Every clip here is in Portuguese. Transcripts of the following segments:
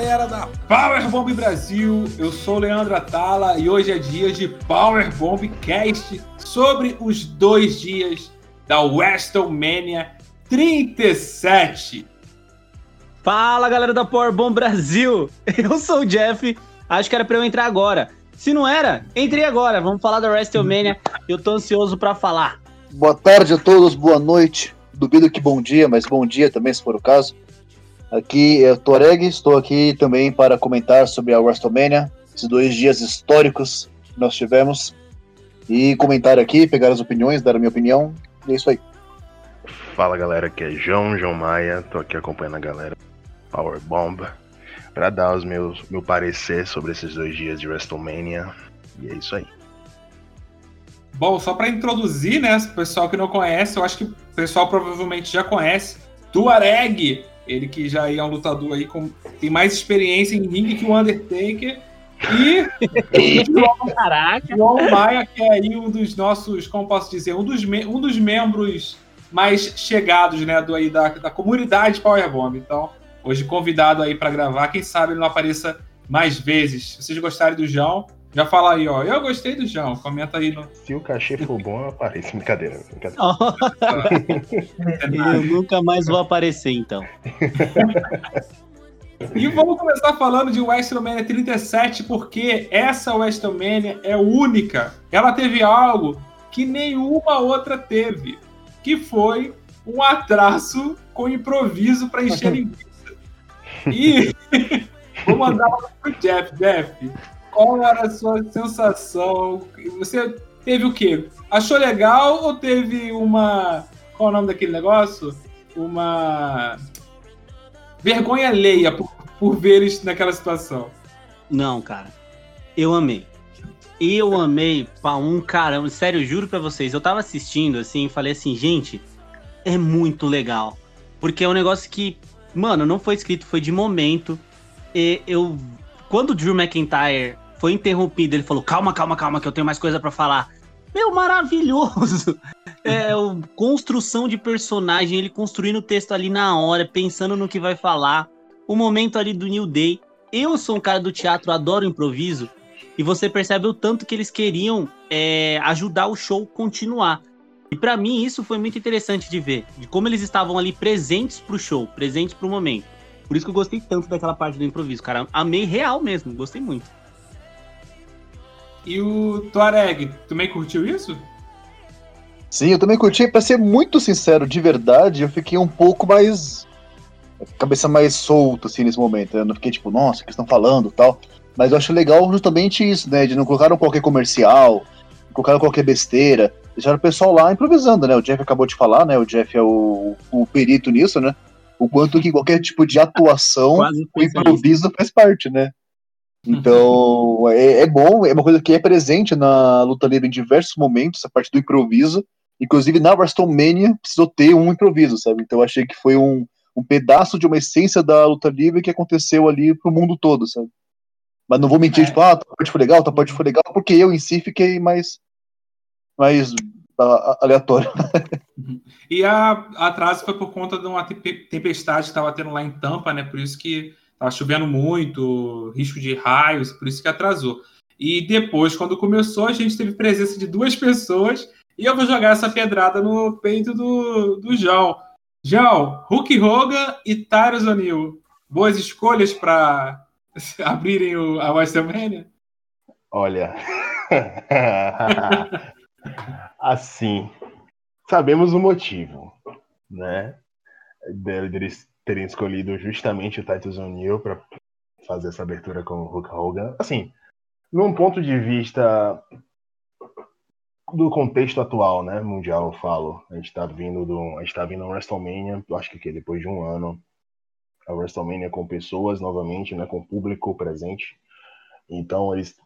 Galera da Power Bomb Brasil, eu sou o Leandro Atala e hoje é dia de Power Bomb Cast sobre os dois dias da WrestleMania 37. Fala galera da Power Bomb Brasil, eu sou o Jeff, acho que era pra eu entrar agora. Se não era, entrei agora, vamos falar da WrestleMania, eu tô ansioso para falar. Boa tarde a todos, boa noite. Duvido que bom dia, mas bom dia também, se for o caso. Aqui é o Toreg, estou aqui também para comentar sobre a WrestleMania, esses dois dias históricos que nós tivemos. E comentar aqui, pegar as opiniões, dar a minha opinião, e é isso aí. Fala galera, aqui é João, João Maia, tô aqui acompanhando a galera Power Bomb para dar os meus meu parecer sobre esses dois dias de WrestleMania. E é isso aí. Bom, só para introduzir, né, o pessoal que não conhece, eu acho que o pessoal provavelmente já conhece, Tuareg, ele que já é um lutador aí com tem mais experiência em ringue que o Undertaker. E Caraca. João Maia, que é aí um dos nossos, como posso dizer, um dos, um dos membros mais chegados, né, do aí da, da comunidade Powerbomb. Então, hoje convidado aí para gravar, quem sabe ele não apareça mais vezes. Se vocês gostarem do João, já fala aí, ó. Eu gostei do João. Comenta aí no. Se o cachê for bom, eu apareço. Brincadeira. brincadeira. eu nunca mais vou aparecer, então. e vamos começar falando de WrestleMania 37, porque essa WrestleMania é única. Ela teve algo que nenhuma outra teve, que foi um atraso com improviso para encher linguiça. E vou mandar pro Jeff. Jeff, qual era a sua sensação? Você teve o quê? Achou legal ou teve uma. Qual é o nome daquele negócio? Uma. Vergonha alheia por, por ver eles naquela situação. Não, cara. Eu amei. Eu amei pra um caramba. Sério, juro pra vocês. Eu tava assistindo assim e falei assim, gente, é muito legal. Porque é um negócio que, mano, não foi escrito, foi de momento. E eu. Quando o Drew McIntyre foi interrompido, ele falou: calma, calma, calma, que eu tenho mais coisa para falar. Meu, maravilhoso! É, construção de personagem, ele construindo o texto ali na hora, pensando no que vai falar. O momento ali do New Day. Eu sou um cara do teatro, adoro improviso. E você percebe o tanto que eles queriam é, ajudar o show continuar. E para mim isso foi muito interessante de ver, de como eles estavam ali presentes pro show, presentes pro momento. Por isso que eu gostei tanto daquela parte do improviso, cara. Amei real mesmo, gostei muito. E o Tuareg, também curtiu isso? Sim, eu também curti. Pra ser muito sincero, de verdade, eu fiquei um pouco mais. cabeça mais solta, assim, nesse momento. Eu não fiquei tipo, nossa, o que estão falando tal. Mas eu acho legal justamente isso, né? De não colocaram qualquer comercial, não colocaram qualquer besteira. Deixaram o pessoal lá improvisando, né? O Jeff acabou de falar, né? O Jeff é o, o perito nisso, né? O quanto que qualquer tipo de atuação, o improviso faz parte, né? Então, é, é, bom, é uma coisa que é presente na luta livre em diversos momentos, a parte do improviso. Inclusive, na WrestleMania, precisou ter um improviso, sabe? Então, eu achei que foi um, um pedaço de uma essência da luta livre que aconteceu ali pro mundo todo, sabe? Mas não vou mentir, é. tipo, ah, tua parte foi legal, tua parte foi legal, porque eu em si fiquei mais, mais aleatório. E a, a atraso foi por conta de uma tempestade que estava tendo lá em Tampa, né? Por isso que Tava chovendo muito, risco de raios, por isso que atrasou. E depois, quando começou, a gente teve presença de duas pessoas e eu vou jogar essa pedrada no peito do, do João. João, Hulk Hogan e Tyrus O'Neill. Boas escolhas para abrirem o, a WrestleMania? Olha, assim, sabemos o motivo, né? Deles terem escolhido justamente o Titus O'Neill para fazer essa abertura com o Hulk Hogan. Assim, num ponto de vista do contexto atual, né, mundial, eu falo. A gente está vindo do, a gente tá vindo a WrestleMania, eu acho que depois de um ano, a WrestleMania com pessoas novamente, né, com público presente. Então eles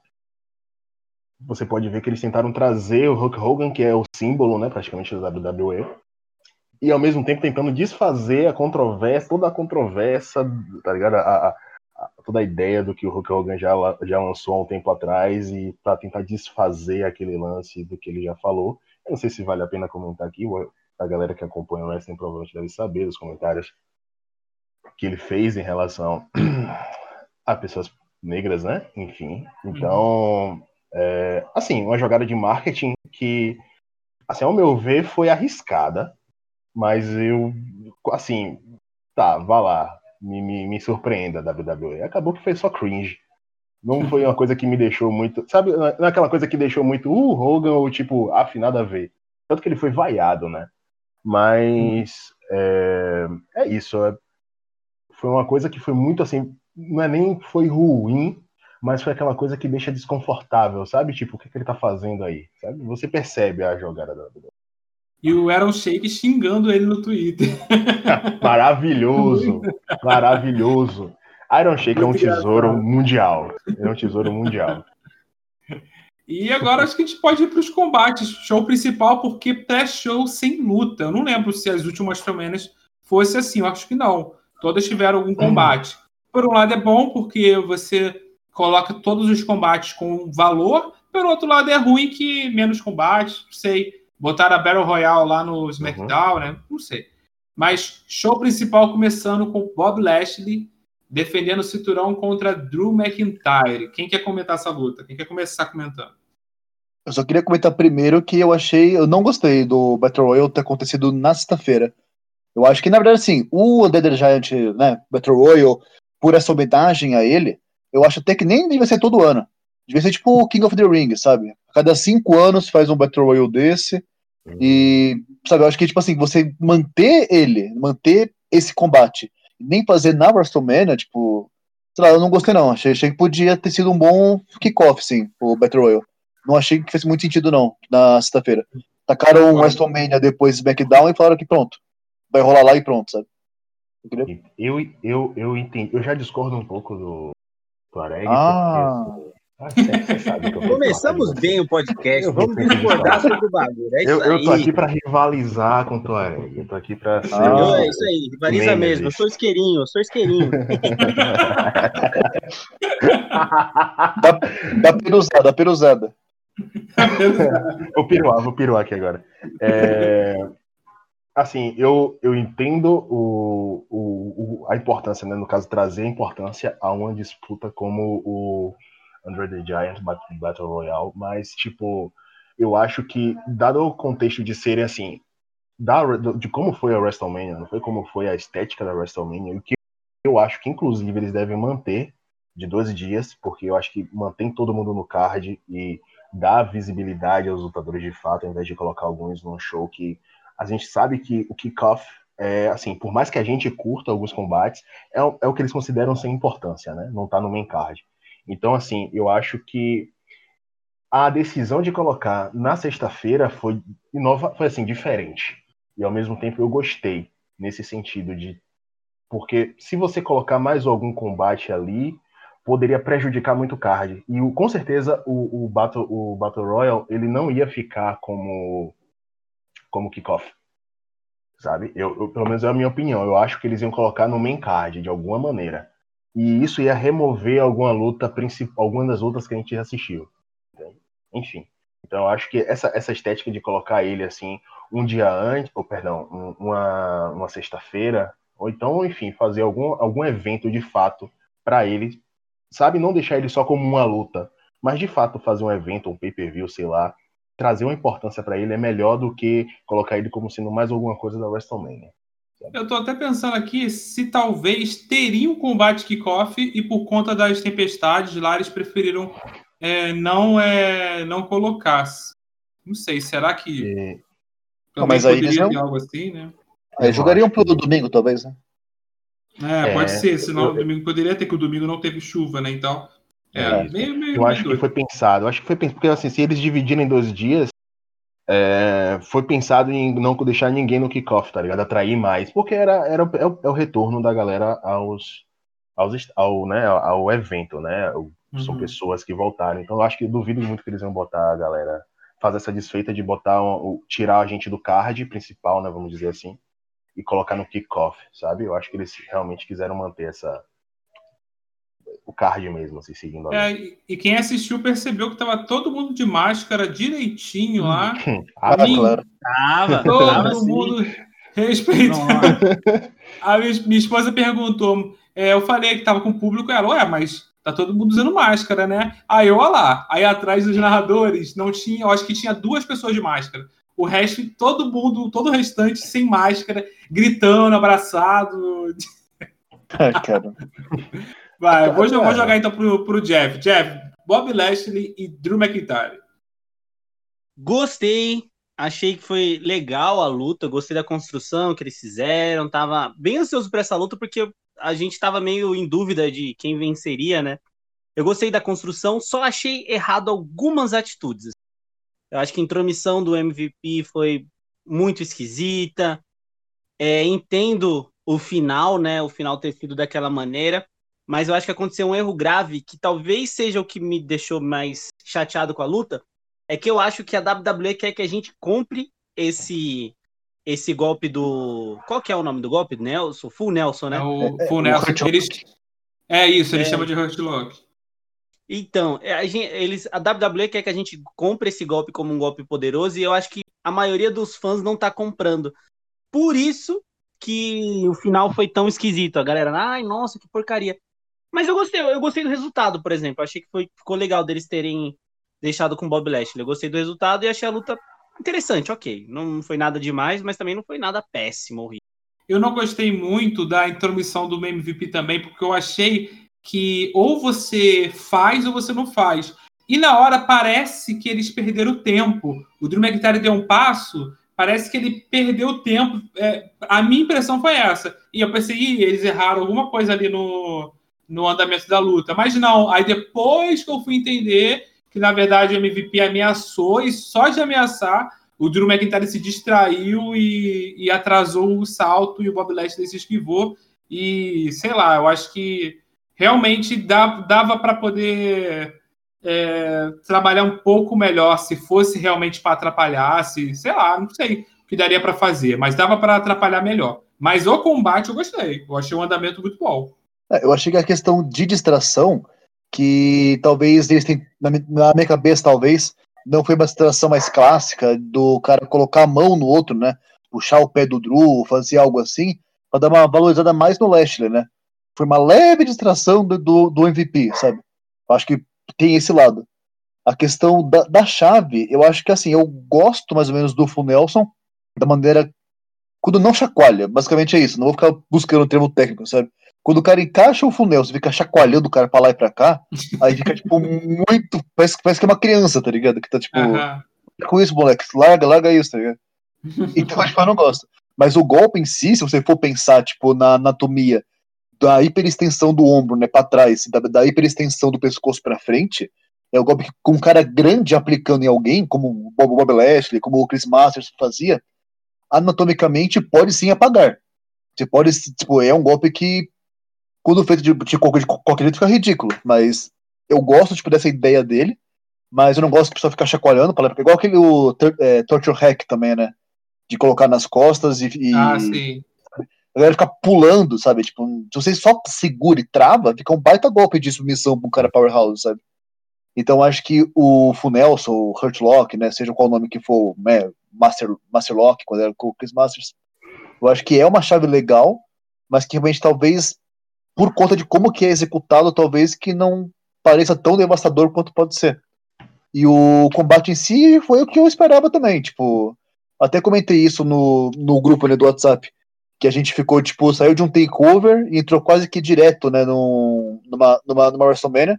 você pode ver que eles tentaram trazer o Hulk Hogan, que é o símbolo, né, praticamente da WWE, e ao mesmo tempo tentando desfazer a controvérsia, toda a controvérsia, tá ligado? A, a, a, toda a ideia do que o Hulk Hogan já, já lançou há um tempo atrás e para tentar desfazer aquele lance do que ele já falou. Eu não sei se vale a pena comentar aqui, a galera que acompanha o wrestling provavelmente deve saber dos comentários. que ele fez em relação a pessoas negras, né? Enfim. Então, é, assim, uma jogada de marketing que, assim, ao meu ver, foi arriscada, mas eu, assim, tá, vá lá, me, me, me surpreenda a WWE. Acabou que foi só cringe. Não foi uma coisa que me deixou muito. Sabe, não é aquela coisa que deixou muito uh, Hogan ou tipo, afinado a ver. Tanto que ele foi vaiado, né? Mas é, é isso. É, foi uma coisa que foi muito assim. Não é nem foi ruim, mas foi aquela coisa que deixa desconfortável, sabe? Tipo, o que, que ele tá fazendo aí? Sabe? Você percebe a jogada da. E o Aaron Shake xingando ele no Twitter. maravilhoso! maravilhoso! Iron Shake é um tesouro mundial. É um tesouro mundial. E agora acho que a gente pode ir para os combates. Show principal, porque pré-show sem luta. Eu não lembro se as últimas semanas fosse assim. Eu acho que não. Todas tiveram algum combate. Por um lado é bom, porque você coloca todos os combates com valor. Por outro lado é ruim que menos combates. Não sei. Botaram a Battle Royale lá no SmackDown, uhum. né? Não sei. Mas show principal começando com Bob Lashley defendendo o cinturão contra Drew McIntyre. Quem quer comentar essa luta? Quem quer começar comentando? Eu só queria comentar primeiro que eu achei, eu não gostei do Battle Royale ter acontecido na sexta-feira. Eu acho que, na verdade, assim, o Dead Giant, né, Battle Royale, por essa homenagem a ele, eu acho até que nem devia ser todo ano. Devia ser tipo o King of the Ring, sabe? A cada cinco anos faz um Battle Royale desse. E, sabe, eu acho que, tipo assim, você manter ele, manter esse combate nem fazer na WrestleMania, tipo, sei lá, eu não gostei não. Achei, achei que podia ter sido um bom kickoff, sim, o Battle Royale. Não achei que fez muito sentido, não, na sexta-feira. Tacaram o WrestleMania depois SmackDown e falaram que pronto. Vai rolar lá e pronto, sabe? Eu, eu, eu, entendi. Eu já discordo um pouco do Tuareg. Ah. Começamos bem o podcast. Vamos discordar sobre o bagulho. É eu, eu tô aqui para rivalizar com o Tuareg. Eu tô aqui para ser. Ah, é isso aí, rivaliza mesmo. Eu sou isqueirinho, eu sou isqueirinho. dá, dá peruzada, dá peruzada. vou piruar, vou piruar aqui agora. É, assim, eu, eu entendo o, o, a importância, né? No caso, trazer a importância a uma disputa como o Under the Giant Battle Royale, mas, tipo, eu acho que, dado o contexto de serem assim, da, de como foi a WrestleMania, não foi como foi a estética da WrestleMania, o que eu acho que, inclusive, eles devem manter de 12 dias, porque eu acho que mantém todo mundo no card e dá visibilidade aos lutadores de fato, ao invés de colocar alguns num show que a gente sabe que o kickoff é, assim, por mais que a gente curta alguns combates, é, é o que eles consideram sem importância, né? Não tá no main card. Então, assim, eu acho que a decisão de colocar na sexta-feira foi inova, foi assim diferente. E ao mesmo tempo eu gostei nesse sentido de porque se você colocar mais algum combate ali, poderia prejudicar muito o card. E com certeza o, o, Battle, o Battle Royale ele não ia ficar como como kickoff. Sabe? Eu, eu, pelo menos é a minha opinião. Eu acho que eles iam colocar no main card de alguma maneira e isso ia remover alguma luta principal, alguma das lutas que a gente assistiu. Enfim. Então eu acho que essa, essa estética de colocar ele assim um dia antes, ou perdão, um, uma, uma sexta-feira, ou então, enfim, fazer algum, algum evento de fato para ele, sabe, não deixar ele só como uma luta, mas de fato fazer um evento, um pay-per-view, sei lá, trazer uma importância para ele é melhor do que colocar ele como sendo mais alguma coisa da WrestleMania. Eu tô até pensando aqui se talvez teria um combate kickoff e por conta das tempestades lá eles preferiram é, não é, não colocar. Não sei, será que e... não, mas aí poderia ter algo assim, né? Aí jogariam pro domingo, talvez, né? É, pode é, ser, senão eu, o domingo poderia ter, que o domingo não teve chuva, né? Então. É, é meio, meio, eu meio acho doido. que foi pensado. Eu acho que foi pensado, porque assim, se eles dividirem em dois dias, é, foi pensado em não deixar ninguém no kickoff, tá ligado? Atrair mais, porque era, era é o, é o retorno da galera aos, aos ao, né, ao evento, né? São uhum. pessoas que voltaram. Então eu acho que duvido muito que eles vão botar a galera fazer essa desfeita de botar um, tirar a gente do card principal, né? Vamos dizer assim, e colocar no kickoff, sabe? Eu acho que eles realmente quiseram manter essa o card mesmo, assim, seguindo a é, e quem assistiu percebeu que tava todo mundo de máscara direitinho lá. ah, claro. Tava, todo tava mundo. Respeito. A minha, esposa perguntou. é, eu falei que tava com o público, ela, ué, mas tá todo mundo usando máscara, né? Aí eu, olha lá. Aí atrás dos narradores, não tinha, eu acho que tinha duas pessoas de máscara. O resto, todo mundo, todo o restante sem máscara, gritando, abraçado. Ah, cara. Vai, vou, jo- vou jogar então pro, pro Jeff. Jeff, Bob Lashley e Drew McIntyre. Gostei, achei que foi legal a luta, gostei da construção que eles fizeram, tava bem ansioso por essa luta porque a gente tava meio em dúvida de quem venceria, né? Eu gostei da construção, só achei errado algumas atitudes. Eu acho que a intromissão do MVP foi muito esquisita. É, entendo o final, né? O final ter sido daquela maneira, mas eu acho que aconteceu um erro grave que talvez seja o que me deixou mais chateado com a luta. É que eu acho que a WWE quer que a gente compre esse esse golpe do. Qual que é o nome do golpe? Nelson? Full Nelson, né? É o É, Full o Nelson. Lock. Eles, é isso, eles É. chamam de Hurt Lock. Então, é, a, gente, eles, a WWE quer que a gente compre esse golpe como um golpe poderoso e eu acho que a maioria dos fãs não tá comprando. Por isso que o final foi tão esquisito. A galera, ai, nossa, que porcaria. Mas eu gostei, eu gostei do resultado, por exemplo. Achei que foi, ficou legal deles terem deixado com o Bob Lashley. Eu gostei do resultado e achei a luta interessante, ok. Não foi nada demais, mas também não foi nada péssimo, horrível. Eu não gostei muito da intromissão do MVP também, porque eu achei que ou você faz ou você não faz. E na hora parece que eles perderam tempo. O Drew McIntyre deu um passo, parece que ele perdeu tempo. É, a minha impressão foi essa. E eu pensei, eles erraram alguma coisa ali no, no andamento da luta. Mas não, aí depois que eu fui entender que na verdade o MVP ameaçou e só de ameaçar o Drew McIntyre se distraiu e, e atrasou o salto e o Bob Lashley se esquivou. E sei lá, eu acho que realmente dá- dava para poder é, trabalhar um pouco melhor se fosse realmente para atrapalhar, se, sei lá, não sei o que daria para fazer, mas dava para atrapalhar melhor. Mas o combate eu gostei, eu achei um andamento muito bom. É, Eu achei que a questão de distração, que talvez eles na mi- na minha cabeça, talvez, não foi uma distração mais clássica do cara colocar a mão no outro, né? Puxar o pé do Drew, fazer algo assim, pra dar uma valorizada mais no Lashley, né? Foi uma leve distração do, do, do MVP, sabe? Eu acho que tem esse lado. A questão da, da chave, eu acho que assim, eu gosto mais ou menos do Full Nelson, da maneira. Quando não chacoalha, basicamente é isso. Não vou ficar buscando o termo técnico, sabe? Quando o cara encaixa o funel, você fica chacoalhando o cara pra lá e pra cá, aí fica, tipo, muito. Parece, parece que é uma criança, tá ligado? Que tá, tipo, Aham. com isso, moleque, larga, larga isso, tá ligado? Então, tipo, eu não gosto. Mas o golpe em si, se você for pensar, tipo, na anatomia da hiperextensão do ombro, né, pra trás, da, da hiperextensão do pescoço pra frente, é o golpe que com um cara grande aplicando em alguém, como o Bob, Bob Lashley, como o Chris Masters fazia, anatomicamente pode sim apagar. Você pode, tipo, é um golpe que, quando feito de, de, qualquer, de jeito, fica ridículo. Mas eu gosto, tipo, dessa ideia dele, mas eu não gosto que o pessoal ficar chacoalhando, pra igual aquele o, é, Torture Hack também, né? De colocar nas costas e, e Ah, sim. a galera ficar pulando, sabe? Tipo, se você só segura e trava, fica um baita golpe de submissão pra um cara powerhouse, sabe? Então acho que o Funelson, o Hurt Lock, né, seja qual nome que for, né, Master, Master Lock, quando era com o Chris Masters, eu acho que é uma chave legal, mas que realmente talvez, por conta de como que é executado, talvez que não pareça tão devastador quanto pode ser. E o combate em si foi o que eu esperava também, tipo, até comentei isso no, no grupo né, do WhatsApp, que a gente ficou, tipo, saiu de um takeover e entrou quase que direto, né, num, numa, numa, numa WrestleMania,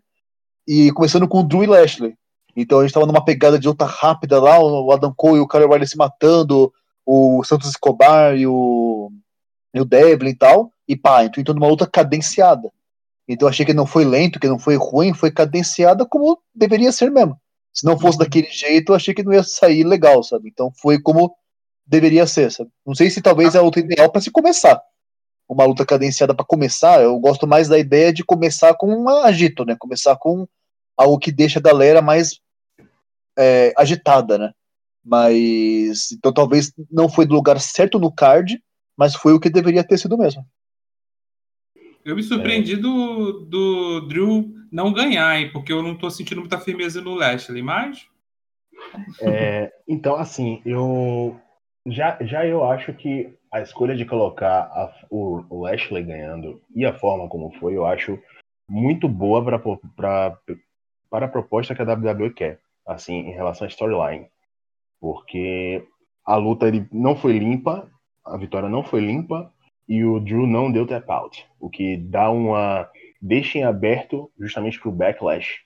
e começando com o Drew e Lashley. Então a gente tava numa pegada de luta rápida lá, o Adam Cole e o Kyle O'Reilly se matando, o Santos Escobar e o, e o Devlin e tal, e pá, então entrou numa luta cadenciada. Então achei que não foi lento, que não foi ruim, foi cadenciada como deveria ser mesmo. Se não fosse daquele jeito, achei que não ia sair legal, sabe? Então foi como deveria ser, sabe? Não sei se talvez é a luta ideal para se começar. Uma luta cadenciada para começar, eu gosto mais da ideia de começar com um agito, né? Começar com algo que deixa a galera mais é, agitada, né? Mas então talvez não foi do lugar certo no card, mas foi o que deveria ter sido mesmo. Eu me surpreendi do, do Drew não ganhar, hein, porque eu não tô sentindo muita firmeza no Lashley, mas. É, então, assim, eu já, já eu acho que a escolha de colocar a, o, o Lashley ganhando e a forma como foi, eu acho muito boa para para a proposta que a WWE quer, assim, em relação à storyline. Porque a luta ele não foi limpa, a vitória não foi limpa e o Drew não deu tap out, o que dá uma deixa em aberto justamente para o backlash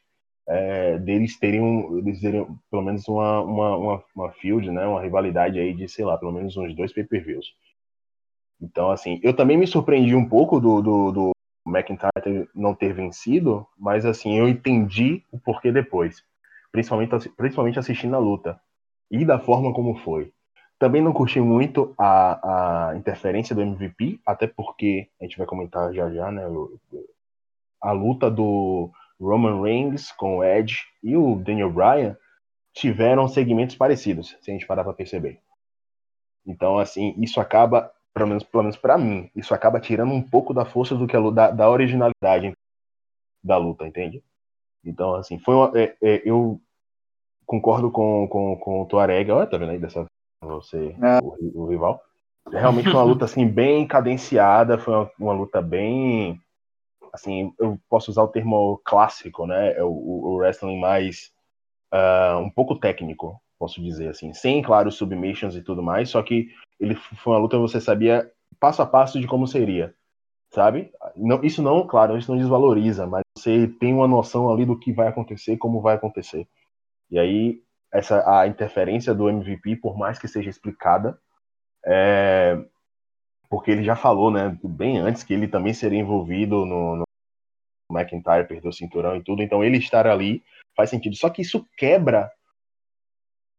é, deles terem, um, eles terem pelo menos uma, uma, uma, uma field, né, uma rivalidade aí de, sei lá, pelo menos uns dois pay-per-views. Então, assim, eu também me surpreendi um pouco do, do, do McIntyre não ter vencido, mas, assim, eu entendi o porquê depois. Principalmente, principalmente assistindo a luta. E da forma como foi. Também não curti muito a, a interferência do MVP, até porque, a gente vai comentar já já, né, a luta do Roman Reigns com o Edge e o Daniel Bryan tiveram segmentos parecidos, se a gente parar para perceber. Então, assim, isso acaba, pelo menos, pelo menos para mim, isso acaba tirando um pouco da força do que a, da, da originalidade da luta, entende? Então, assim, foi uma, é, é, eu concordo com, com, com o Tuareg, olha, tá vendo aí dessa você, é. o, o, rival. Realmente foi uma luta assim bem cadenciada, foi uma, uma luta bem assim, eu posso usar o termo clássico, né? É o, o wrestling mais uh, um pouco técnico, posso dizer assim, sem claro submissions e tudo mais, só que ele foi uma luta que você sabia passo a passo de como seria, sabe? Não, isso não, claro, isso não desvaloriza, mas você tem uma noção ali do que vai acontecer, como vai acontecer. E aí essa a interferência do MVP, por mais que seja explicada, é, porque ele já falou, né, bem antes que ele também seria envolvido no, no McIntyre perder o cinturão e tudo, então ele estar ali faz sentido. Só que isso quebra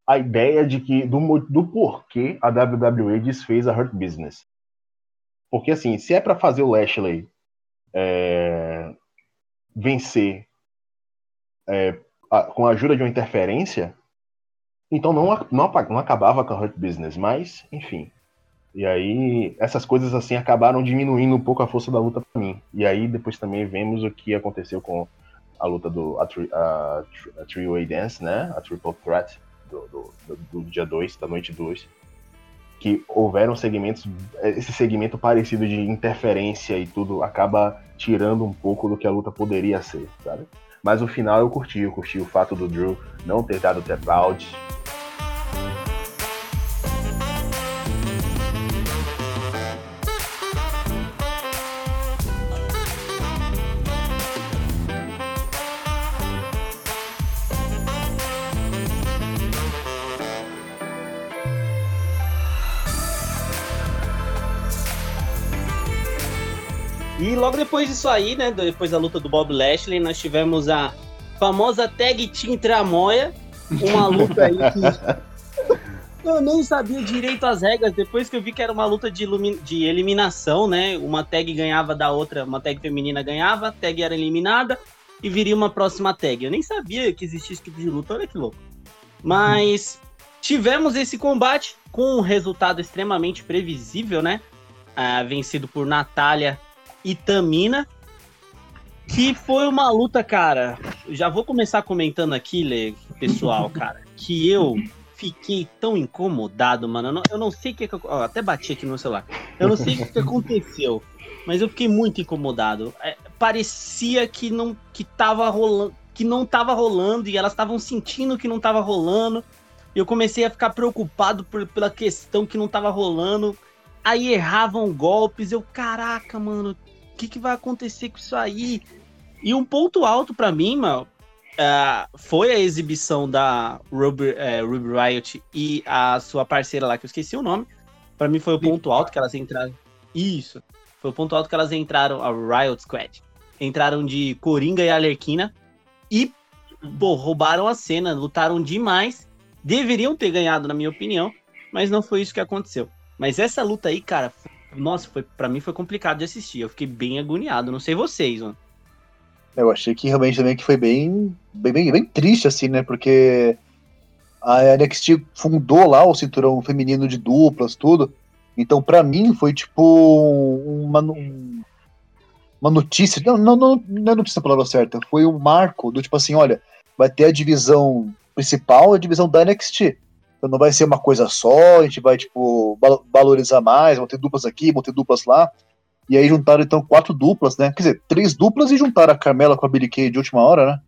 a ideia de que do, do porquê a WWE desfez a Hurt Business. Porque assim, se é para fazer o Lashley é, vencer é, a, com a ajuda de uma interferência, então não, não, não acabava com a Hurt Business, mas enfim, e aí, essas coisas assim acabaram diminuindo um pouco a força da luta para mim. E aí, depois também vemos o que aconteceu com a luta do a, a, a Three-Way Dance, né? A Triple Threat do, do, do, do dia 2, da noite 2. Que houveram segmentos, esse segmento parecido de interferência e tudo acaba tirando um pouco do que a luta poderia ser, sabe? Mas o final eu curti, eu curti o fato do Drew não ter dado tap out, logo depois disso aí, né? Depois da luta do Bob Lashley, nós tivemos a famosa Tag Team Tramoia. Uma luta aí que. Eu nem sabia direito as regras, depois que eu vi que era uma luta de, de eliminação, né? Uma tag ganhava da outra, uma tag feminina ganhava, a tag era eliminada e viria uma próxima tag. Eu nem sabia que existia esse tipo de luta, olha que louco. Mas tivemos esse combate com um resultado extremamente previsível, né? Ah, vencido por Natália e Tamina, que foi uma luta, cara. Já vou começar comentando aqui, pessoal, cara, que eu fiquei tão incomodado, mano. Eu não, sei o que, ó, até bati aqui no celular. Eu não sei o que, que aconteceu, mas eu fiquei muito incomodado. É, parecia que não que tava rolando, que não tava rolando e elas estavam sentindo que não tava rolando. Eu comecei a ficar preocupado por, pela questão que não tava rolando. Aí erravam golpes. Eu, caraca, mano, que, que vai acontecer com isso aí? E um ponto alto para mim, mano, uh, foi a exibição da Ruby, uh, Ruby Riot e a sua parceira lá, que eu esqueci o nome. Para mim foi o ponto alto que elas entraram. Isso. Foi o ponto alto que elas entraram, a Riot Squad. Entraram de Coringa e Alerquina e pô, roubaram a cena, lutaram demais. Deveriam ter ganhado, na minha opinião, mas não foi isso que aconteceu. Mas essa luta aí, cara, nossa, foi, pra mim foi complicado de assistir. Eu fiquei bem agoniado. Não sei vocês, mano. Eu achei que realmente também que foi bem, bem, bem, bem triste, assim, né? Porque a NXT fundou lá o cinturão feminino de duplas, tudo. Então, para mim, foi tipo uma, uma notícia. Não, não, não, não é notícia a palavra certa. Foi um marco do tipo assim: olha, vai ter a divisão principal, a divisão da NXT. Então não vai ser uma coisa só, a gente vai, tipo, val- valorizar mais, vão ter duplas aqui, vão ter duplas lá. E aí juntaram, então, quatro duplas, né? Quer dizer, três duplas e juntaram a Carmela com a Billy Kay de última hora, né?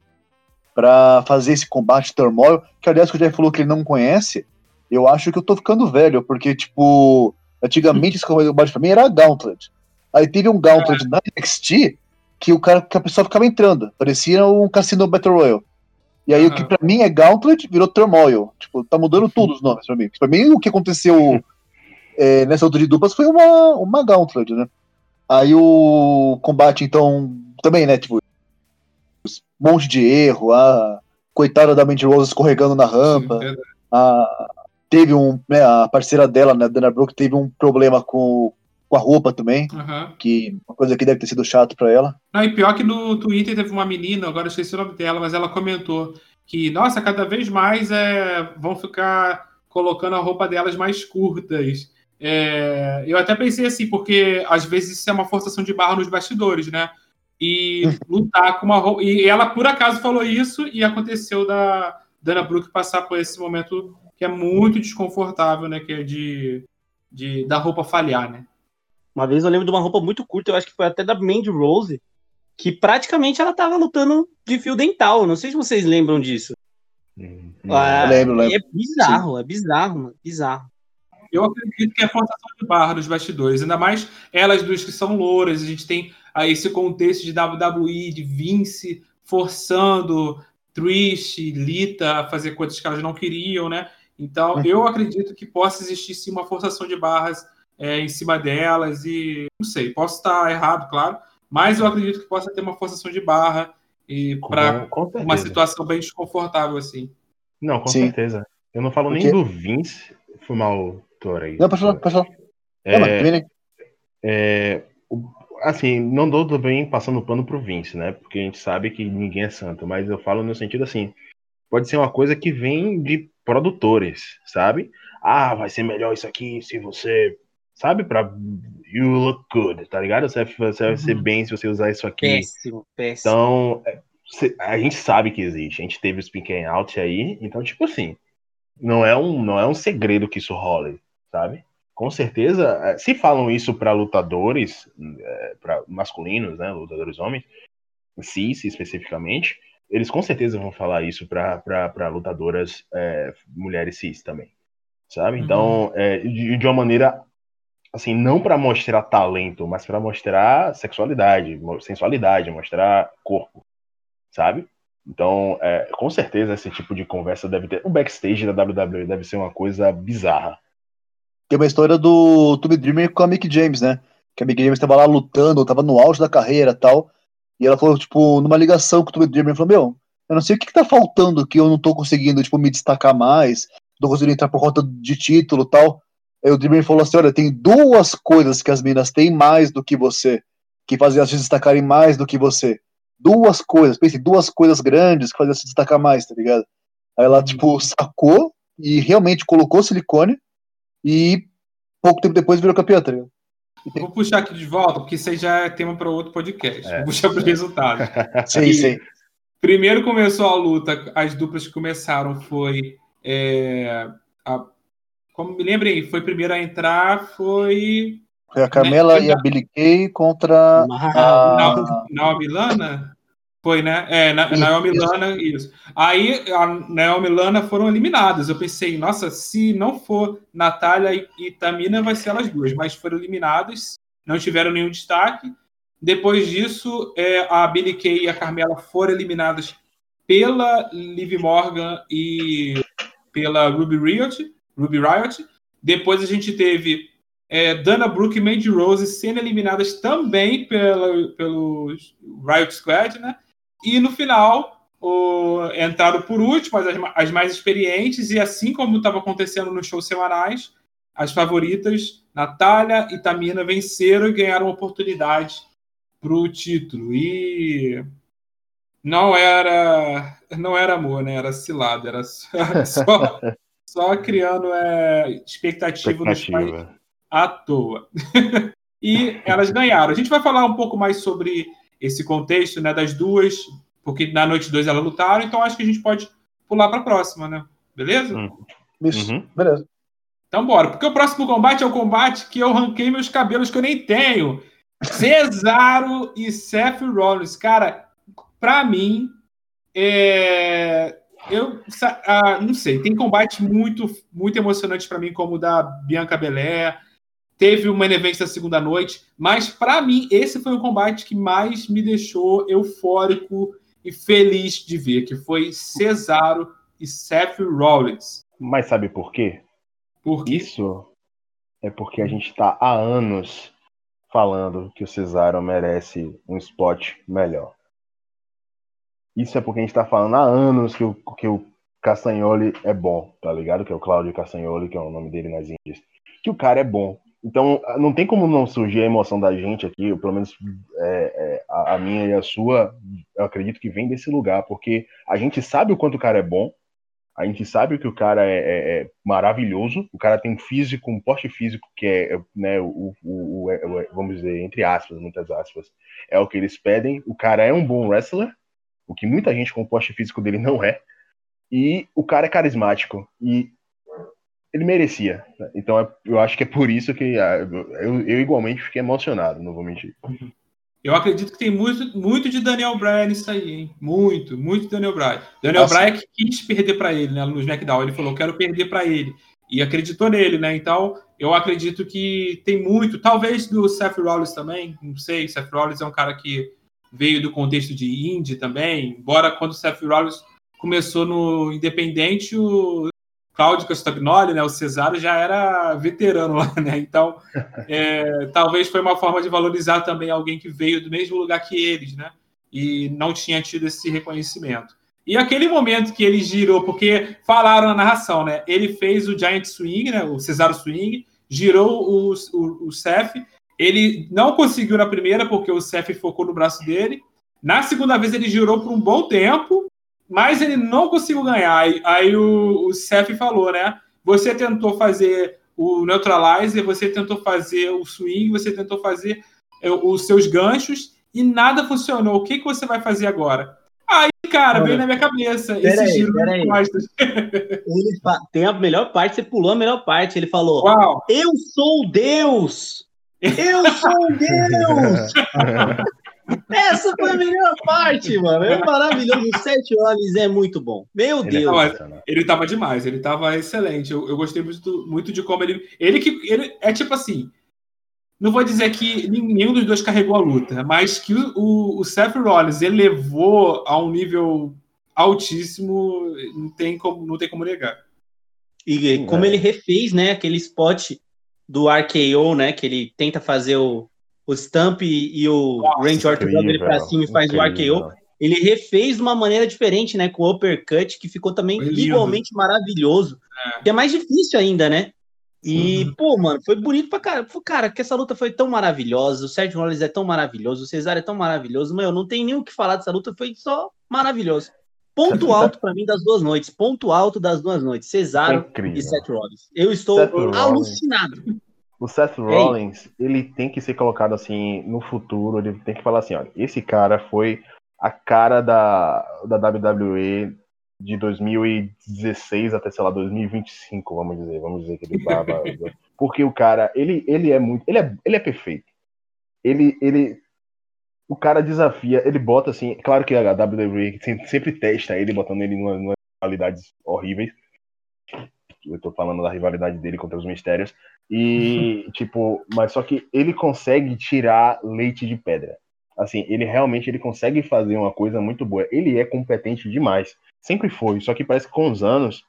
Pra fazer esse combate turmoil, que aliás, que o Jeff falou que ele não conhece, eu acho que eu tô ficando velho, porque, tipo, antigamente esse combate pra mim era a Gauntlet. Aí teve um Gauntlet na NXT que o cara, que a pessoa ficava entrando, parecia um Cassino Battle Royale. E aí o que pra mim é Gauntlet virou Turmoil. Tipo, tá mudando tudo os nomes pra mim. Pra mim o que aconteceu é, nessa outra de duplas foi uma, uma Gauntlet, né? Aí o combate, então, também, né? Tipo, um monte de erro, a coitada da Mandy Rose escorregando na rampa. Sim, A, teve um, né, a parceira dela, né, Dana Brooke, teve um problema com, com a roupa também, Aham. que uma coisa que deve ter sido chato pra ela. Não, e pior que no Twitter teve uma menina, agora eu esqueci o nome dela, mas ela comentou que, nossa, cada vez mais é, vão ficar colocando a roupa delas mais curtas. É, eu até pensei assim, porque às vezes isso é uma forçação de barra nos bastidores, né? E lutar com uma roupa. E ela, por acaso, falou isso e aconteceu da Dana Brooke passar por esse momento que é muito desconfortável, né? Que é de, de da roupa falhar, né? Uma vez eu lembro de uma roupa muito curta, eu acho que foi até da Mandy Rose, que praticamente ela tava lutando de fio dental. Não sei se vocês lembram disso. Hum, Ah, lembro, lembro. e É bizarro, é bizarro, mano. Bizarro. Eu acredito que é forçação de barra nos bastidores, ainda mais elas duas que são louras. A gente tem aí esse contexto de WWE, de Vince forçando Trish, Lita a fazer coisas que elas não queriam, né? Então, eu acredito que possa existir sim uma forçação de barras é, em cima delas e não sei, posso estar errado, claro, mas eu acredito que possa ter uma forçação de barra e para uma situação bem desconfortável assim. Não, com Sim. certeza. Eu não falo nem Porque- do Vince. Foi mal, Thor aí. Não, pode falar, pode falar. É, né? é, o- assim, não dou também passando pano pro Vince, né? Porque a gente sabe que ninguém é santo, mas eu falo no sentido assim, pode ser uma coisa que vem de produtores, sabe? Ah, vai ser melhor isso aqui se você, sabe, pra you look good, tá ligado? Você, vai- você vai ser Uhum. bem se você usar isso aqui. Péssimo, péssimo. Então, é, a gente sabe que existe. A gente teve o speaking out aí, então, tipo assim, não é um, não é um segredo que isso role, sabe? Com certeza, é, se falam isso para lutadores, é, para masculinos, né, lutadores homens, cis especificamente, eles com certeza vão falar isso para lutadoras é, mulheres cis também, sabe? Uhum. Então, é, de, de uma maneira assim, não para mostrar talento, mas para mostrar sexualidade, sensualidade, mostrar corpo, sabe? Então, é, com certeza esse tipo de conversa deve ter. O backstage da WWE deve ser uma coisa bizarra. Tem uma história do Tommy Dreamer com a Mick James, né? Que a Mick James tava lá lutando, tava no auge da carreira tal. E ela falou, tipo, numa ligação com o Tommy Dreamer, falou, meu, eu não sei o que, que tá faltando que eu não tô conseguindo, tipo, me destacar mais, não tô conseguindo entrar por conta de título tal. Aí o Dreamer falou assim, olha, tem duas coisas que as minas têm mais do que você, que fazem elas se destacarem mais do que você. Duas coisas, pense, duas coisas grandes que fazem elas se destacar mais, tá ligado? Aí ela, tipo, sacou e realmente colocou silicone e pouco tempo depois virou campeã, tá ligado? Vou puxar aqui de volta, porque isso aí já é tema para outro podcast. É. Vou puxar para os resultados. Sim, E- sim. Primeiro começou a luta, as duplas que começaram foi. é, a- como me lembrem, foi primeiro a entrar, foi. Foi a Carmela Né? e a Billy Kay contra a. Na- Naomi Lana? Foi, né? É, na, Isso, Naomi isso. Lana, isso. Aí a Naomi Lana foram eliminadas. Eu pensei, nossa, se não for Natália e, e Tamina, vai ser elas duas. Mas foram eliminadas, não tiveram nenhum destaque. Depois disso, é, a Billy Kay e a Carmela foram eliminadas pela Liv Morgan e pela Ruby Riot. Ruby Riot. Depois a gente teve é, Dana Brooke e Mandy Rose sendo eliminadas também pela, pelo Riot Squad, né? E no final o, entraram por último as, as mais experientes, e assim como estava acontecendo nos shows semanais, as favoritas, Natália e Tamina, venceram e ganharam oportunidade para o título. E não era não era amor, né? Era cilada, era só, só, só criando é, expectativa, nos fãs Expectativa. à toa. e elas ganharam. A gente vai falar um pouco mais sobre esse contexto né, das duas, porque na noite 2 elas lutaram, então acho que a gente pode pular para a próxima, né? Beleza? Hum. Isso, Uhum. beleza. Então bora, porque o próximo combate é o combate que eu ranquei meus cabelos que eu nem tenho. Cesaro e Seth Rollins. Cara, pra mim, é... eu ah, não sei, tem combate muito, muito emocionante pra mim, como o da Bianca Belair. Teve main event da segunda noite, mas pra mim esse foi o combate que mais me deixou eufórico e feliz de ver, que foi Cesaro e Seth Rollins. Mas sabe por quê? Porque Isso é porque a gente tá há anos falando que o Cesaro merece um spot melhor. Isso é porque a gente tá falando há anos que o, que o Castagnoli é bom, tá ligado? Que é o Claudio Castagnoli, que é o nome dele nas Índias. Que o cara é bom. Então, não tem como não surgir a emoção da gente aqui, pelo menos é, é, a, a minha e a sua, eu acredito que vem desse lugar, porque a gente sabe o quanto o cara é bom, a gente sabe que o cara é, é- é maravilhoso, o cara tem um físico, um porte físico que é, né, o, o- o- é- vamos dizer, entre aspas, muitas aspas, é o que eles pedem. O cara é um bom wrestler, o que muita gente com o porte físico dele não é, e o cara é carismático, e ele merecia. né? Então é- eu acho que é por isso que ah, eu, eu igualmente fiquei emocionado, não vou mentir. Eu acredito que tem muito, muito de Daniel Bryan nisso aí, hein? Muito, muito de Daniel Bryan. Daniel Nossa. Bryan que quis perder para ele, né? No SmackDown. Ele falou, quero perder para ele. E acreditou nele, né? Então, eu acredito que tem muito. Talvez do Seth Rollins também. Não sei. Seth Rollins é um cara que veio do contexto de indie também. Embora quando o Seth Rollins começou no Independente, o Claudio Castagnoli, né? O Cesaro já era veterano lá, né? Então, é, talvez foi uma forma de valorizar também alguém que veio do mesmo lugar que eles, né? E não tinha tido esse reconhecimento. E aquele momento que ele girou, porque falaram na narração, né? Ele fez o Giant Swing, né? O Cesaro Swing, girou o, o, o Seth. Ele não conseguiu na primeira, porque o Seth focou no braço dele. Na segunda vez ele girou por um bom tempo, mas ele não conseguiu ganhar. Aí, aí o, o Seth falou, né? Você tentou fazer o neutralizer, você tentou fazer o swing, você tentou fazer é, os seus ganchos e nada funcionou. O que, que você vai fazer agora? Aí, cara, Olha, veio na minha cabeça esse aí, giro aí. costas. Ele Tem a melhor parte, você pulou a melhor parte. Ele falou: Uau! Eu sou Deus! Eu sou Deus! Essa foi a melhor parte, mano. É maravilhoso. O Sete Olhos é muito bom. Meu Ele é Deus. sensacional. Ele tava demais, ele tava excelente. Eu, eu gostei muito, muito de como ele. Ele que. Ele é tipo assim. Não vou dizer que nenhum dos dois carregou a luta, mas que o, o, o Seth Rollins elevou a um nível altíssimo, não tem como, não tem como negar. E como é. ele refez, né, aquele spot do RKO, né, que ele tenta fazer o, o Stump e, e o Nossa, Randy Orton joga ele pra cima e faz incrível. o RKO. Ele refez de uma maneira diferente, né, com o uppercut, que ficou também Foi lindo. igualmente maravilhoso. Que é mais difícil ainda, né? E, Uhum. pô, mano, foi bonito pra cara. Pô, Cara, que essa luta foi tão maravilhosa. O Sérgio Rollins é tão maravilhoso. O Cesaro é tão maravilhoso. Meu, não tem nem o que falar dessa luta. Foi só maravilhoso. Ponto alto pra mim das duas noites. Ponto alto das duas noites. Cesaro incrível. e Seth Rollins. Eu estou Seth Rollins. alucinado. O Seth Rollins, ele tem que ser colocado assim no futuro, ele tem que falar assim, olha, esse cara foi a cara da, da WWE de 2016 até, sei lá, 2025, vamos dizer, vamos dizer que ele tava, porque o cara, ele, ele é muito, ele é, ele é perfeito. Ele, ele, o cara desafia, ele bota assim, claro que a WWE sempre, testa ele, botando ele em umas rivalidades horríveis. Eu tô falando da rivalidade dele contra os mistérios. E, tipo, mas só que ele consegue tirar leite de pedra. Assim, ele realmente ele consegue fazer uma coisa muito boa. Ele é competente demais. Sempre foi. Só que parece que com os anos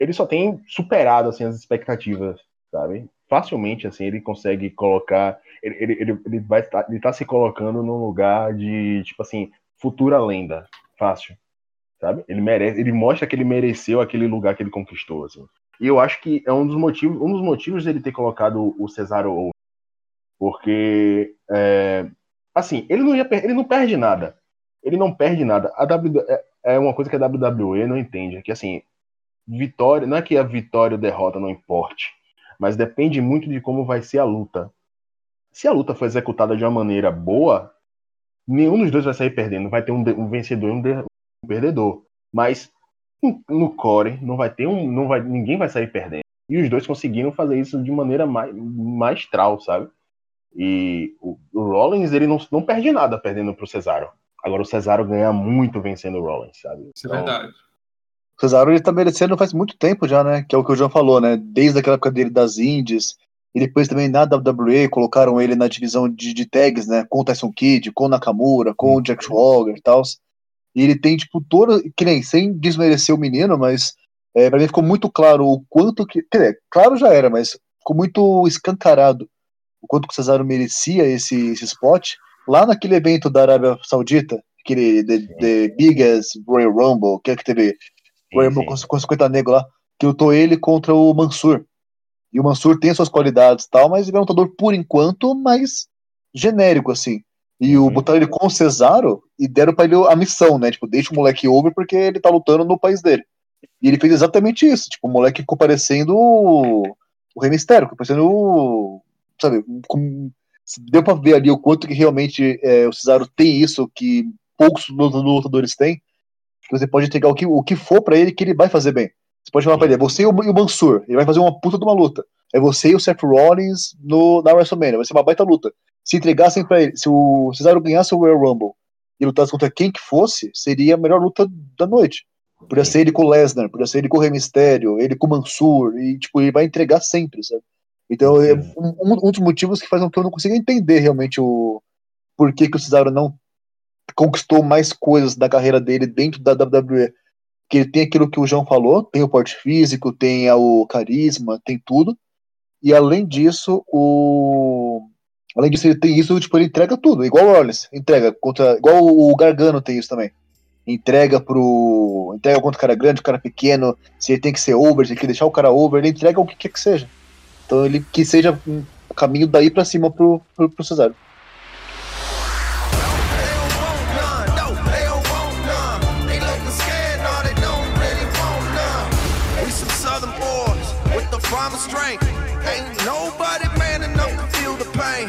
ele só tem superado assim as expectativas, sabe? Facilmente assim ele consegue colocar, ele, ele, ele, ele vai estar, ele tá se colocando num lugar de tipo assim futura lenda, fácil, sabe? Ele merece, ele mostra que ele mereceu aquele lugar que ele conquistou, assim. E eu acho que é um dos motivos, um dos motivos dele ter colocado o Cesaro Owens, porque é, assim ele não ia, ele não perde nada, ele não perde nada. A W é, é uma coisa que a WWE não entende, que assim vitória, não é que a vitória ou derrota não importe, mas depende muito de como vai ser a luta. Se a luta for executada de uma maneira boa, nenhum dos dois vai sair perdendo. Vai ter um, um vencedor e um, de- um perdedor. Mas no core, não vai ter um. Não vai, ninguém vai sair perdendo. E os dois conseguiram fazer isso de maneira mais, maestral, sabe? E o, o Rollins, ele não, não perde nada perdendo pro Cesaro. Agora o Cesaro ganha muito vencendo o Rollins, sabe? Isso é então, é verdade. O Cesaro ele tá merecendo faz muito tempo já, né? Que é o que o João falou, né? Desde aquela época dele das Indies. E depois também na WWE colocaram ele na divisão de, de tags, né? Com o Tyson Kidd, com o Nakamura, com o Jack Swagger e tal. E ele tem, tipo, todo. Que nem, sem desmerecer o menino, mas é, pra mim ficou muito claro o quanto que. Quer dizer, claro já era, mas ficou muito escancarado o quanto que o Cesaro merecia esse, esse spot. Lá naquele evento da Arábia Saudita, aquele The, the Biggest Royal Rumble, que é que teve Royal Rumble com, com 50 negros lá, que lutou ele contra o Mansur. E o Mansur tem suas qualidades tal, mas ele é um lutador por enquanto mais genérico, assim. E o uhum. botaram ele com o Cesaro e deram pra ele a missão, né? Tipo, deixa o moleque over porque ele tá lutando no país dele. E ele fez exatamente isso. Tipo, o moleque ficou parecendo o, o Rei Mistério, ficou parecendo o. Sabe, com, deu pra ver ali o quanto que realmente é, o Cesaro tem isso que poucos lutadores têm. Que você pode entregar o que, o que for para ele que ele vai fazer bem. Você pode falar pra ele, é você e o Mansur, ele vai fazer uma puta de uma luta. É você e o Seth Rollins no, na WrestleMania, vai ser uma baita luta. Se entregassem pra ele, se o Cesaro ganhasse o Royal Rumble e lutasse contra quem que fosse, seria a melhor luta da noite. Podia ser ele com o Lesnar, podia ser ele com o Rey Mysterio, ele com o Mansur, e tipo, ele vai entregar sempre, sabe? Então, é um, um, dos motivos que faz com que eu não consiga entender realmente o porquê que o Cesaro não conquistou mais coisas da carreira dele dentro da WWE que ele tem aquilo que o João falou, tem o porte físico, tem o carisma, tem tudo. E além disso, o além disso ele tem isso, tipo, ele entrega tudo, igual o Orleans, entrega contra igual o Gargano tem isso também. Entrega pro entrega contra o cara grande, o cara pequeno, se ele tem que ser over, se ele tem que deixar o cara over, ele entrega o que quer que seja. Então ele que seja um caminho daí para cima pro, pro, pro Cesário.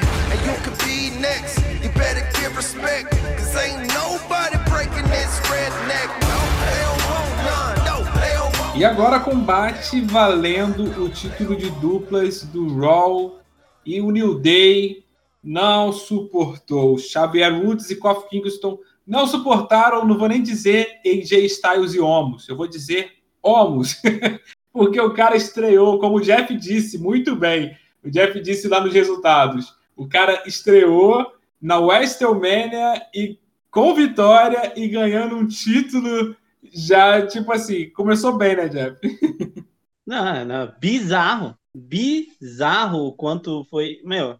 E agora combate valendo o título de duplas do Raw e o New Day não suportou. Xavier Woods e Kofi Kingston não suportaram, não vou nem dizer AJ Styles e Omos, eu vou dizer Omos, porque o cara estreou, como o Jeff disse muito bem, o Jeff disse lá nos resultados, o cara estreou na WrestleMania e com vitória e ganhando um título já, tipo assim, começou bem, né, Jeff? Não, não, bizarro. Bizarro o quanto foi. Meu,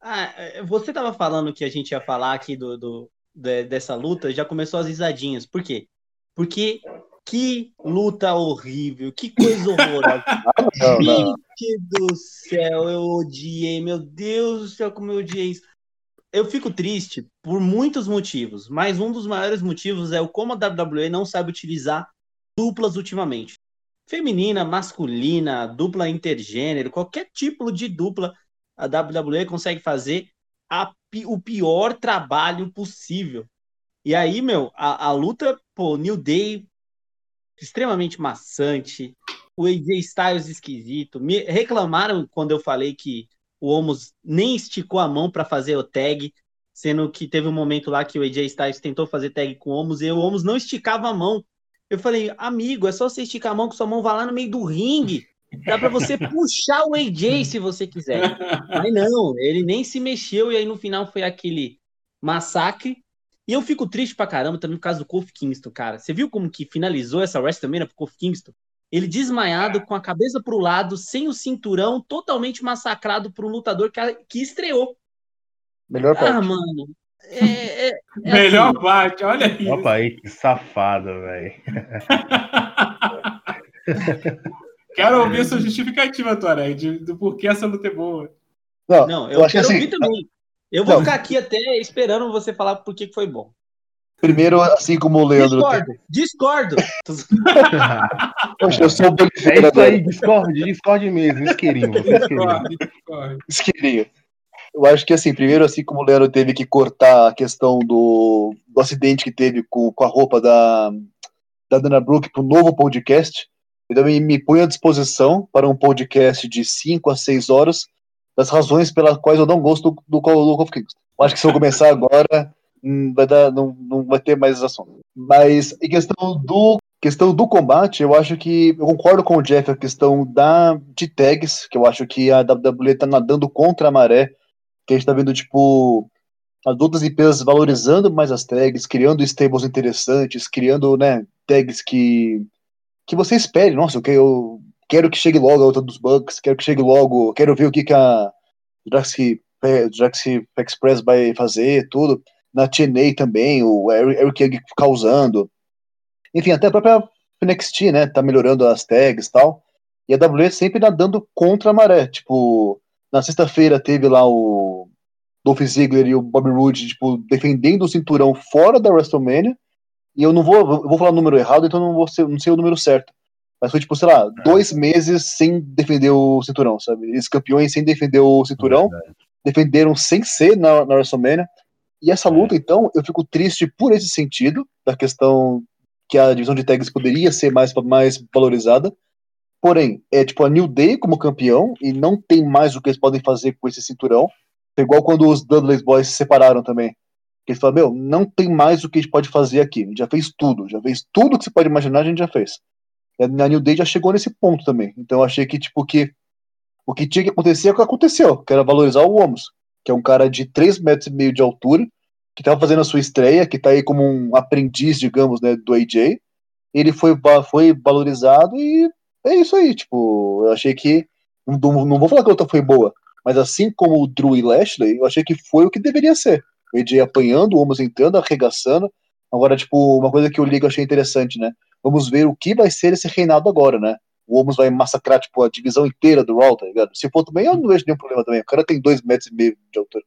ah, você tava falando que a gente ia falar aqui do, do de, dessa luta, já começou as risadinhas. Por quê? Porque que luta horrível, que coisa horrorosa. não, não. Gente do céu, eu odiei, meu Deus do céu, como eu odiei isso eu fico triste por muitos motivos, mas um dos maiores motivos é o como a WWE não sabe utilizar duplas ultimamente. Feminina, masculina, dupla intergênero, qualquer tipo de dupla, a WWE consegue fazer a, o pior trabalho possível. E aí, meu, a, a luta, pô, New Day, extremamente maçante, o AJ Styles esquisito. Me reclamaram quando eu falei que o Omos nem esticou a mão para fazer o tag, sendo que teve um momento lá que o AJ Styles tentou fazer tag com o Omos e o Omos não esticava a mão. Eu falei, amigo, é só você esticar a mão que sua mão vai lá no meio do ringue. Dá para você puxar o AJ se você quiser. Mas não, ele nem se mexeu e aí no final foi aquele massacre. E eu fico triste pra caramba também por causa do Kofi Kingston, cara. Você viu como que finalizou essa WrestleMania pro Kofi Kingston? Ele desmaiado, com a cabeça para o lado, sem o cinturão, totalmente massacrado por um lutador que, que estreou. Melhor parte. Ah, mano. É, é, é Melhor assim. parte, olha isso. Opa aí, que safado, velho. quero ouvir a sua justificativa, Toré, do porquê essa luta é boa. Não, Não eu, eu quero assim, ouvir também. Eu vou Não. ficar aqui até esperando você falar por que foi bom. Primeiro, assim como o Leandro. Discordo, discordo. Poxa, eu sou o É isso aí, discorde, discorde mesmo, isqueirinho. Isqueirinho. Eu acho que assim, primeiro, assim como o Leandro teve que cortar a questão do, do acidente que teve com, com a roupa da, da Dana Brooke para um novo podcast. Eu também me ponho à disposição para um podcast de 5 a 6 horas das razões pelas quais eu não gosto do, Call of Kings. Acho que se eu começar agora, hum, vai dar, não, não vai ter mais assunto. Mas em questão do questão do combate, eu acho que eu concordo com o Jeff a questão da de tags, que eu acho que a WWE tá nadando contra a maré, que a gente tá vendo tipo as outras empresas valorizando mais as tags, criando stables interessantes, criando, né, tags que que você espere. Nossa, eu, eu quero que chegue logo a outra dos Bucks, quero que chegue logo, quero ver o que, que a Draxi Express vai fazer, tudo. Na TNA também, o Eric Young causando. Enfim, até a própria NXT, né, tá melhorando as tags e tal. E a WWE sempre nadando contra a maré. Tipo, na sexta-feira teve lá o Dolph Ziggler e o Bobby Roode, tipo, defendendo o cinturão fora da WrestleMania. E eu não vou, eu vou falar o número errado, então não vou ser, não sei o número certo. Mas foi, tipo, sei lá, dois meses sem defender o cinturão, sabe? Eles campeões sem defender o cinturão, defenderam sem ser na, na WrestleMania. E essa luta, então, eu fico triste por esse sentido, da questão que a divisão de tags poderia ser mais, mais valorizada. Porém, é tipo a New Day como campeão e não tem mais o que eles podem fazer com esse cinturão. É igual quando os Dudley Boys se separaram também. Eles falaram, meu, não tem mais o que a gente pode fazer aqui. A gente já fez tudo, já fez tudo que você pode imaginar, a gente já fez. E a New Day já chegou nesse ponto também. Então eu achei que, tipo, que o que tinha que acontecer é o que aconteceu, que era valorizar o Omos, que é um cara de 3 metros e meio de altura, que estava fazendo a sua estreia, que está aí como um aprendiz, digamos, né, do AJ. Ele foi, foi valorizado e é isso aí. Tipo, eu achei que. Não, não vou falar que a luta foi boa, mas assim como o Drew e Lashley, eu achei que foi o que deveria ser. O AJ apanhando, o Omos entrando, arregaçando. Agora, tipo, uma coisa que eu ligo achei interessante, né? Vamos ver o que vai ser esse reinado agora, né? O Omos vai massacrar, tipo, a divisão inteira do Raw, tá ligado? Se for também, eu não vejo nenhum problema também. O cara tem dois metros e meio de altura.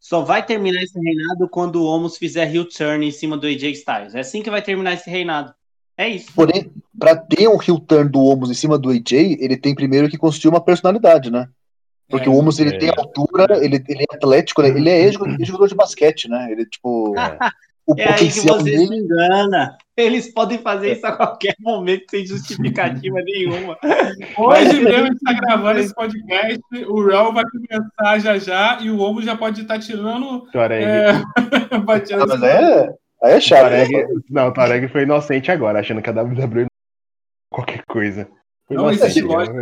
Só vai terminar esse reinado quando o Omos fizer heel turn em cima do AJ Styles. É assim que vai terminar esse reinado. É isso. Porém, pra ter um heel turn do Omos em cima do AJ, ele tem primeiro que construir uma personalidade, né? Porque é, o Omos, ele é. tem altura, ele, ele é atlético, né? ele é jogador de basquete, né? Ele, tipo... o é aí que você dele... se engana. Eles podem fazer isso a qualquer momento sem justificativa nenhuma. Hoje mesmo está gravando esse podcast, o Raul vai começar já já e o Omo já pode estar tirando. Tuareg. É... ah, mas é, aí é chato. Tuareg, né? Não, o Tuareg foi inocente agora, achando que a WWE qualquer coisa. Foi não existe lógica,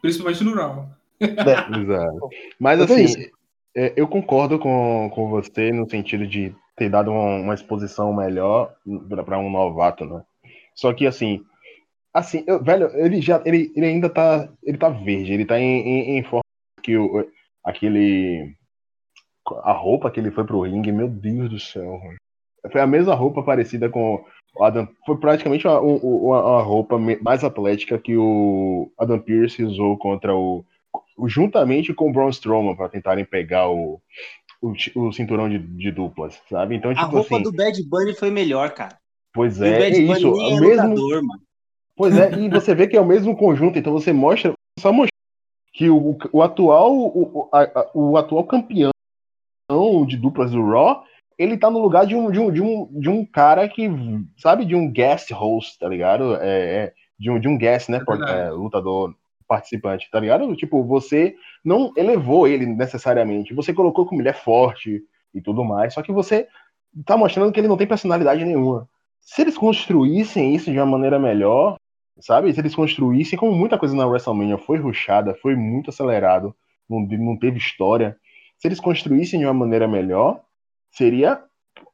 principalmente no Raul. É. Exato. Mas assim, é, eu concordo com, com você no sentido de ter dado uma, uma exposição melhor para um novato, né? Só que assim, assim, eu, velho, ele já, ele, ele ainda tá, ele tá verde, ele tá em, em, em forma que o, aquele, a roupa que ele foi pro ringue, meu Deus do céu, foi a mesma roupa parecida com o Adam, foi praticamente uma, uma, uma roupa mais atlética que o Adam Pearce usou contra o, juntamente com o Braun Strowman para tentarem pegar o o, o cinturão de, de, duplas, sabe? Então, tipo a roupa assim, do Bad Bunny foi melhor, cara. Pois é, é isso. Nem é mesmo... Lutador, mano. Pois é, e você vê que é o mesmo conjunto, então você mostra, só mostra que o, o atual o, a, o atual campeão de duplas do Raw, ele tá no lugar de um, de um, de um, de um cara que, sabe, de um guest host, tá ligado? É, é de, um, de um guest, né, é é, lutador participante, tá ligado? Tipo, você não elevou ele necessariamente. Você colocou como ele é forte e tudo mais, só que você tá mostrando que ele não tem personalidade nenhuma. Se eles construíssem isso de uma maneira melhor, sabe? Se eles construíssem, como muita coisa na WrestleMania foi ruxada, foi muito acelerado, não, não teve história. Se eles construíssem de uma maneira melhor, seria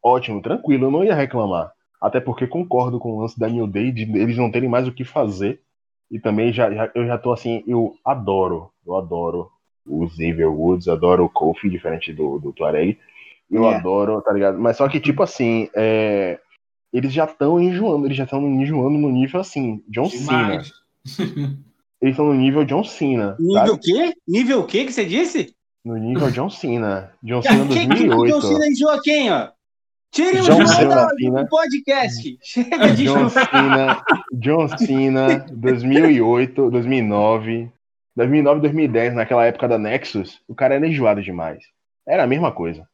ótimo, tranquilo, eu não ia reclamar. Até porque concordo com o lance da New Day de eles não terem mais o que fazer e também já, já, eu já tô assim, eu adoro, eu adoro o Xavier Woods, adoro o Kofi, diferente do, do Tuareg. Eu yeah. adoro, tá ligado? Mas só que, tipo assim, é, eles já estão enjoando, eles já estão enjoando no nível assim, John Demais. Cena. Eles estão no nível John Cena. Nível o quê? Nível o quê que você disse? No nível John Cena. John Cena 2008. Que, John Cena enjoa quem, ó? Tire o John Cena do podcast. Chega de John Cena, John Cena, 2008, 2009, 2009, 2010, naquela época da Nexus, o cara era enjoado demais. Era a mesma coisa.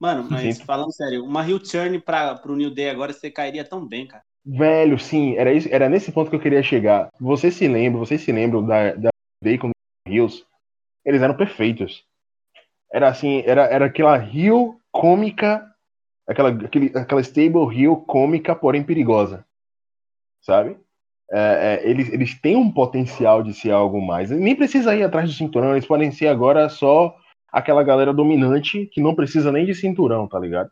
Mano, mas Sim. falando sério, uma heel turn para pro New Day agora você cairia tão bem, cara. Velho, sim, era, isso, era nesse ponto que eu queria chegar. Você se lembra, vocês se lembram da, da Bacon Hills? Eles eram perfeitos. Era assim, era, era aquela Rio cômica, aquela, aquele, aquela stable Rio cômica, porém perigosa. Sabe? É, é, eles, eles têm um potencial de ser algo mais. Nem precisa ir atrás de cinturão, eles podem ser agora só aquela galera dominante que não precisa nem de cinturão, tá ligado?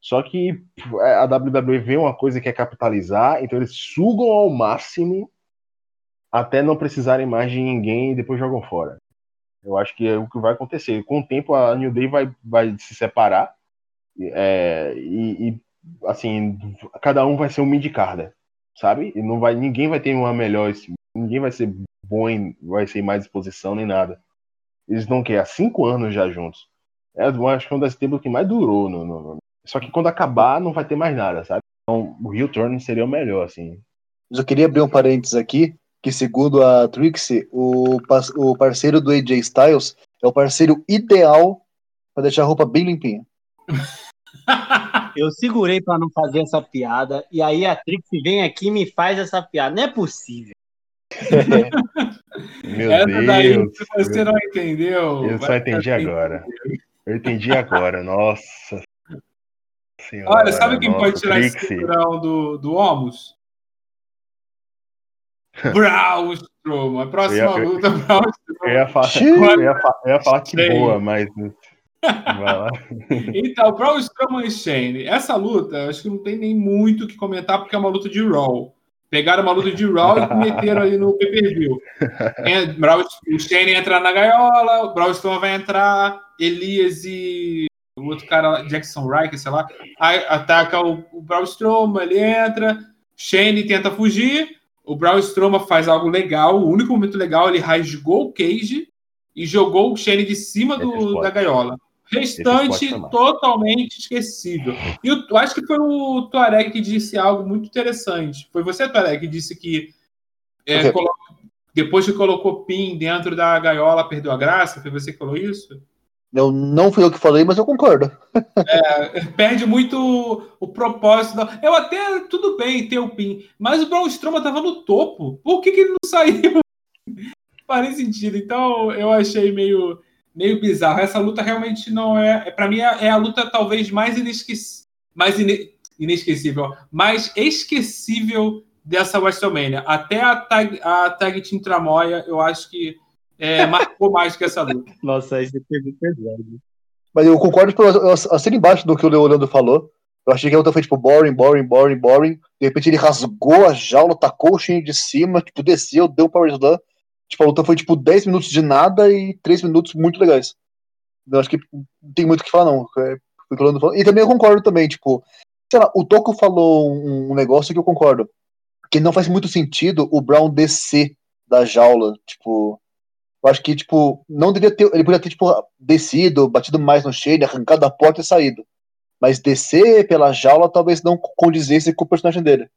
Só que a WWE vê uma coisa que quer capitalizar, então eles sugam ao máximo até não precisarem mais de ninguém e depois jogam fora. Eu acho que é o que vai acontecer. Com o tempo, a New Day vai, vai se separar é, e, e, assim, cada um vai ser um mid-carder, sabe? E não vai, ninguém vai ter uma melhor, ninguém vai ser bom, em, vai ser mais exposição nem nada. Eles não querem há cinco anos já juntos. É, eu acho que é um das tempos que mais durou no, no, só que quando acabar, não vai ter mais nada, sabe? Então, o Rio Turn seria o melhor, assim. Mas eu queria abrir um parênteses aqui, que segundo a Trixie, o, o parceiro do AJ Styles é o parceiro ideal para deixar a roupa bem limpinha. Eu segurei para não fazer essa piada, e aí a Trixie vem aqui e me faz essa piada. Não é possível. Meu essa Deus. Daí, você não entendeu. Eu só entendi agora. Eu entendi agora, nossa senhora. Olha, sabe quem pode tirar Trixie. esse cinturão do, do Homus? Braun Strowman. A próxima eu, eu, luta, Braun Strowman. Eu ia falar, eu ia eu ia falar que boa, mas. então, Braun Strowman e Shane. Essa luta, acho que não tem nem muito o que comentar, porque é uma luta de Raw. Pegaram uma luta de Raw e meteram ali no pay-per-view. O Shane entra na gaiola, o Braun Strowman vai entrar, Elias e o outro cara, Jackson Riker, sei lá, ataca o, o Braun Strowman, ele entra, Shane tenta fugir, o Braun Strowman faz algo legal, o único momento legal, ele rasgou o Cage e jogou o Shane de cima do, da gaiola. Restante totalmente esquecível. E eu, acho que foi o Tuareg que disse algo muito interessante. Foi você, Tuareg, que disse que é, depois que colocou PIN dentro da gaiola, perdeu a graça? Foi você que falou isso? Eu não fui eu que falei, mas eu concordo. É, perde muito o, o propósito. Da... Eu até, tudo bem ter o PIN, mas o Braun Strowman tava no topo. Por que, que ele não saiu? Faz sentido. Então, eu achei meio, meio bizarro. Essa luta realmente não é... é para mim, é, é, a luta talvez mais, inesquec... mais ine... inesquecível, mais esquecível dessa WrestleMania. Até a tag, a tag Team Tramoia, eu acho que é, marcou mais que essa luta. Nossa, isso foi muito pesado. Mas eu concordo, tipo, eu assino embaixo do que o Leonardo falou. Eu achei que a luta foi, tipo, boring, boring, boring, boring. De repente ele rasgou a jaula, tacou o Shane de cima, tipo, desceu, deu um power slam. Tipo, a luta foi, tipo, 10 minutos de nada e 3 minutos muito legais. Eu acho que não tem muito o que falar, não. É, e também eu concordo também, tipo, sei lá, o Toco falou um, negócio que eu concordo. Que não faz muito sentido o Brown descer da jaula, tipo, eu acho que, tipo, não devia ter. Ele podia ter, tipo, descido, batido mais no shade, arrancado da porta e saído. Mas descer pela jaula talvez não condizesse com o personagem dele.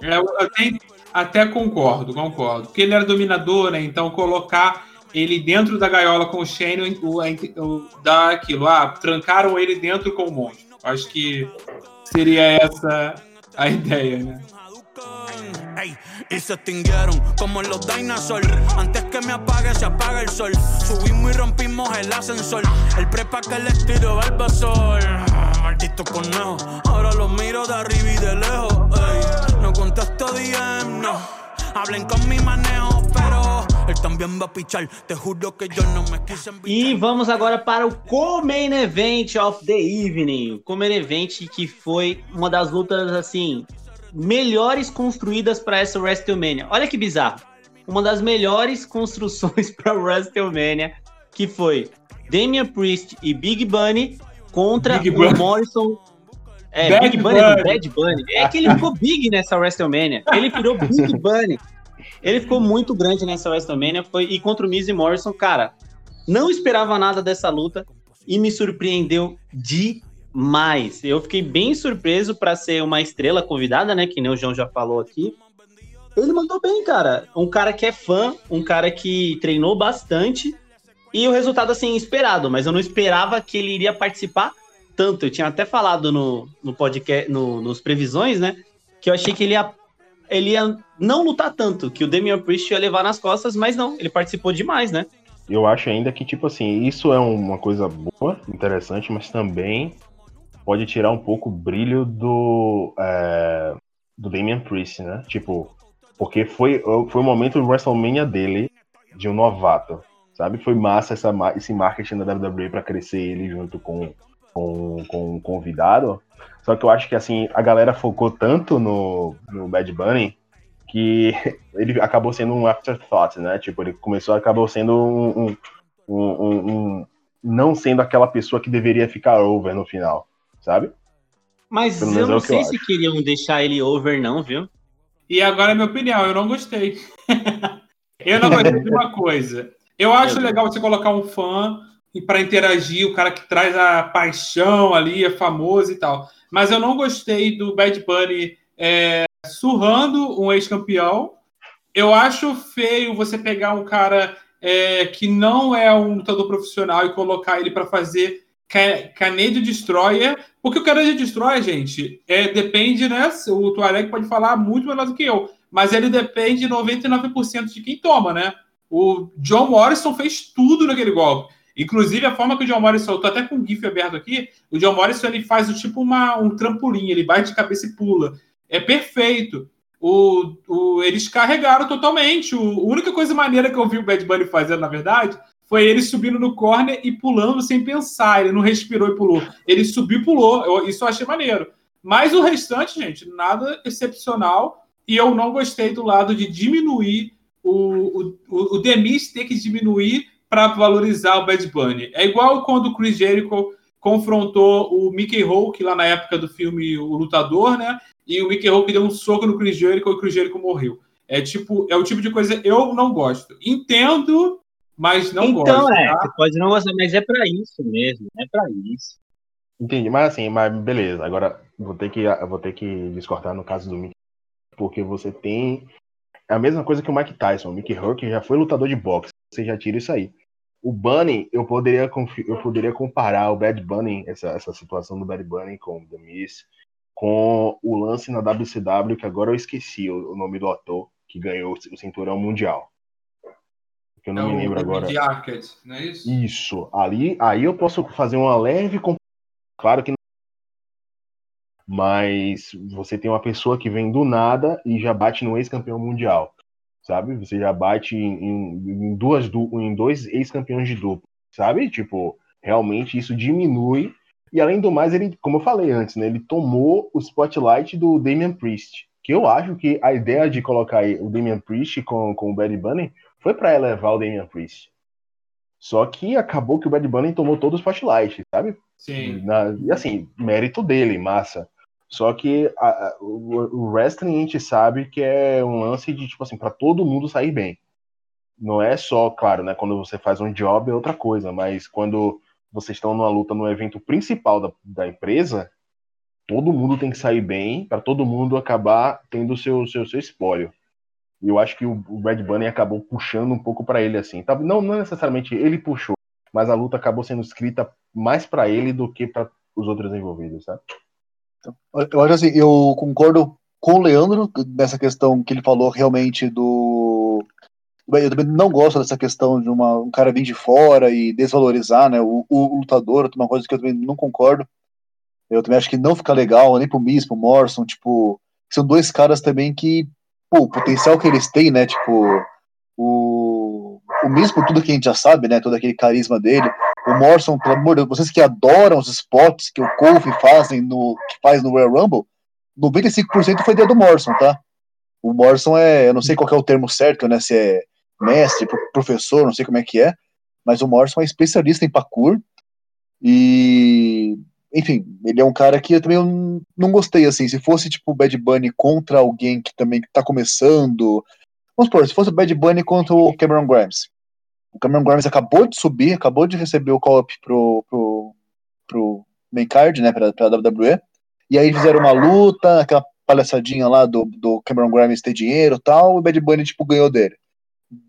É, eu até, até concordo, concordo. Porque ele era dominador, né? Então colocar ele dentro da gaiola com o Shane o, o, dá aquilo. Ah, trancaram ele dentro com o monstro. Acho que seria esa a ideia, né? Ey, y se extinguieron como los dinosaurs. Antes que me apague, se apaga el sol. Subimos y rompimos el ascensor. El prepa que les tiro sol. Ahora miro de arriba y de lejos. Ey, no contesto DM, no. Hablen con mi manejo, pero él también va a pichar. Te juro que yo no me quise E vamos agora para o Co-Main Event of the Evening. O Co-Main Event que foi uma das lutas, assim, melhores construídas para essa WrestleMania. Olha que bizarro. Uma das melhores construções para WrestleMania, que foi Damian Priest e Big Bunny contra Big o Bunny. Morrison. É, Bad Big Bunny, Bunny. Bad Bunny. É que ele ficou big nessa WrestleMania. Ele virou Big Bunny. Ele ficou muito grande nessa WrestleMania. Foi, e contra o Miz e Morrison, cara, não esperava nada dessa luta e me surpreendeu de mas eu fiquei bem surpreso para ser uma estrela convidada, né? Que nem o João já falou aqui. Ele mandou bem, cara. Um cara que é fã, um cara que treinou bastante. E o resultado, assim, esperado, mas eu não esperava que ele iria participar tanto. Eu tinha até falado no, no podcast, no, nos previsões, né? que eu achei que ele ia, ele ia não lutar tanto, que o Damian Priest ia levar nas costas, mas não, ele participou demais, né? Eu acho ainda que, tipo assim, isso é uma coisa boa, interessante, mas também pode tirar um pouco o brilho do, é, do Damian Priest, né? Tipo, porque foi, foi o momento do WrestleMania dele, de um novato, sabe? Foi massa essa, esse marketing da WWE para crescer ele junto com, com, com o convidado. Só que eu acho que, assim, a galera focou tanto no, no Bad Bunny que ele acabou sendo um afterthought, né? Tipo, ele começou, acabou sendo um, um, um, um não sendo aquela pessoa que deveria ficar over no final, sabe? Mas Pelo eu não é sei eu se acho. queriam deixar ele over, não, viu? E agora é minha opinião, eu não gostei. eu não gostei de uma coisa. Eu acho legal você colocar um fã para interagir, o cara que traz a paixão ali, é famoso e tal. Mas eu não gostei do Bad Bunny é, surrando um ex-campeão. Eu acho feio você pegar um cara é, que não é um lutador profissional e colocar ele para fazer Canadian Destroyer, porque o Canadian Destroyer, gente, é, depende, né? O Tuareg pode falar muito melhor do que eu, mas ele depende 99% de quem toma, né? O John Morrison fez tudo naquele golpe. Inclusive, a forma que o John Morrison, eu tô até com o GIF aberto aqui, o John Morrison ele faz o tipo uma, um trampolim, ele bate de cabeça e pula. É perfeito. O, o, eles carregaram totalmente. O, a única coisa maneira que eu vi o Bad Bunny fazendo, na verdade, foi ele subindo no corner e pulando sem pensar. Ele não respirou e pulou. Ele subiu e pulou. Eu, isso eu achei maneiro. Mas o restante, gente, nada excepcional. E eu não gostei do lado de diminuir o, o, o Demis ter que diminuir para valorizar o Bad Bunny. É igual quando o Chris Jericho confrontou o Mickey Rourke lá na época do filme O Lutador, né? E o Mickey Rourke deu um soco no Chris Jericho e o Chris Jericho morreu. É tipo, é o tipo de coisa eu não gosto. Entendo mas não então, gosta. Então, é, tá? você pode não gostar, mas é para isso mesmo, é para isso. Entendi, mas assim, mas beleza. Agora vou ter que vou ter que discordar no caso do Mickey, porque você tem é a mesma coisa que o Mike Tyson. O Mickey Rourke já foi lutador de boxe. Você já tira isso aí. O Bunny, eu poderia eu poderia comparar o Bad Bunny, essa, essa situação do Bad Bunny com o The Miz, com o lance na WCW, que agora eu esqueci o, o nome do ator que ganhou o cinturão mundial que eu não é me lembro agora. De Arcade, não é isso? Isso. Ali, aí eu posso fazer uma leve. Claro que não. Mas você tem uma pessoa que vem do nada e já bate no ex-campeão mundial. Sabe? Você já bate em, em duas em dois ex-campeões de duplo. Sabe? Tipo, realmente isso diminui. E além do mais, ele, como eu falei antes, né? Ele tomou o spotlight do Damian Priest. Que eu acho que a ideia de colocar o Damian Priest com, com o Barry Bunny foi para elevar o Damian Priest. Só que acabou que o Bad Bunny tomou todos os spotlight, sabe? Sim. Na, e assim, mérito dele, massa. Só que a, a, o, o, wrestling a gente sabe que é um lance de, tipo assim, para todo mundo sair bem. Não é só, claro, né? Quando você faz um job é outra coisa, mas quando vocês estão numa luta no evento principal da, da empresa, todo mundo tem que sair bem para todo mundo acabar tendo o seu, seu, seu espólio. E eu acho que o, Red Bunny acabou puxando um pouco para ele assim. Tá, não, não necessariamente ele puxou, mas a luta acabou sendo escrita mais para ele do que para os outros envolvidos, sabe? Eu acho assim, eu concordo com o Leandro nessa questão que ele falou realmente do. Eu também não gosto dessa questão de uma, um cara vir de fora e desvalorizar né, o, o lutador, uma coisa que eu também não concordo. Eu também acho que não fica legal, nem pro Miss, pro Morrison, tipo, são dois caras também que o potencial que eles têm, né? Tipo, o, o mesmo tudo que a gente já sabe, né? Todo aquele carisma dele. O Morrison, pelo amor de Deus, vocês que adoram os spots que o Kofi fazem no, que faz no Royal Rumble, 95% foi ideia do Morrison, tá? O Morrison é, eu não sei qual é o termo certo, né? Se é mestre, professor, não sei como é que é, mas o Morrison é especialista em parkour e enfim, ele é um cara que eu também não gostei, assim, se fosse, tipo, Bad Bunny contra alguém que também tá começando, vamos supor, se fosse o Bad Bunny contra o Cameron Grimes, o Cameron Grimes acabou de subir, acabou de receber o call-up pro, pro, pro main card, né, pra, pra WWE, e. Aí fizeram uma luta, aquela palhaçadinha lá do, do Cameron Grimes ter dinheiro e tal, e o Bad Bunny, tipo, ganhou dele.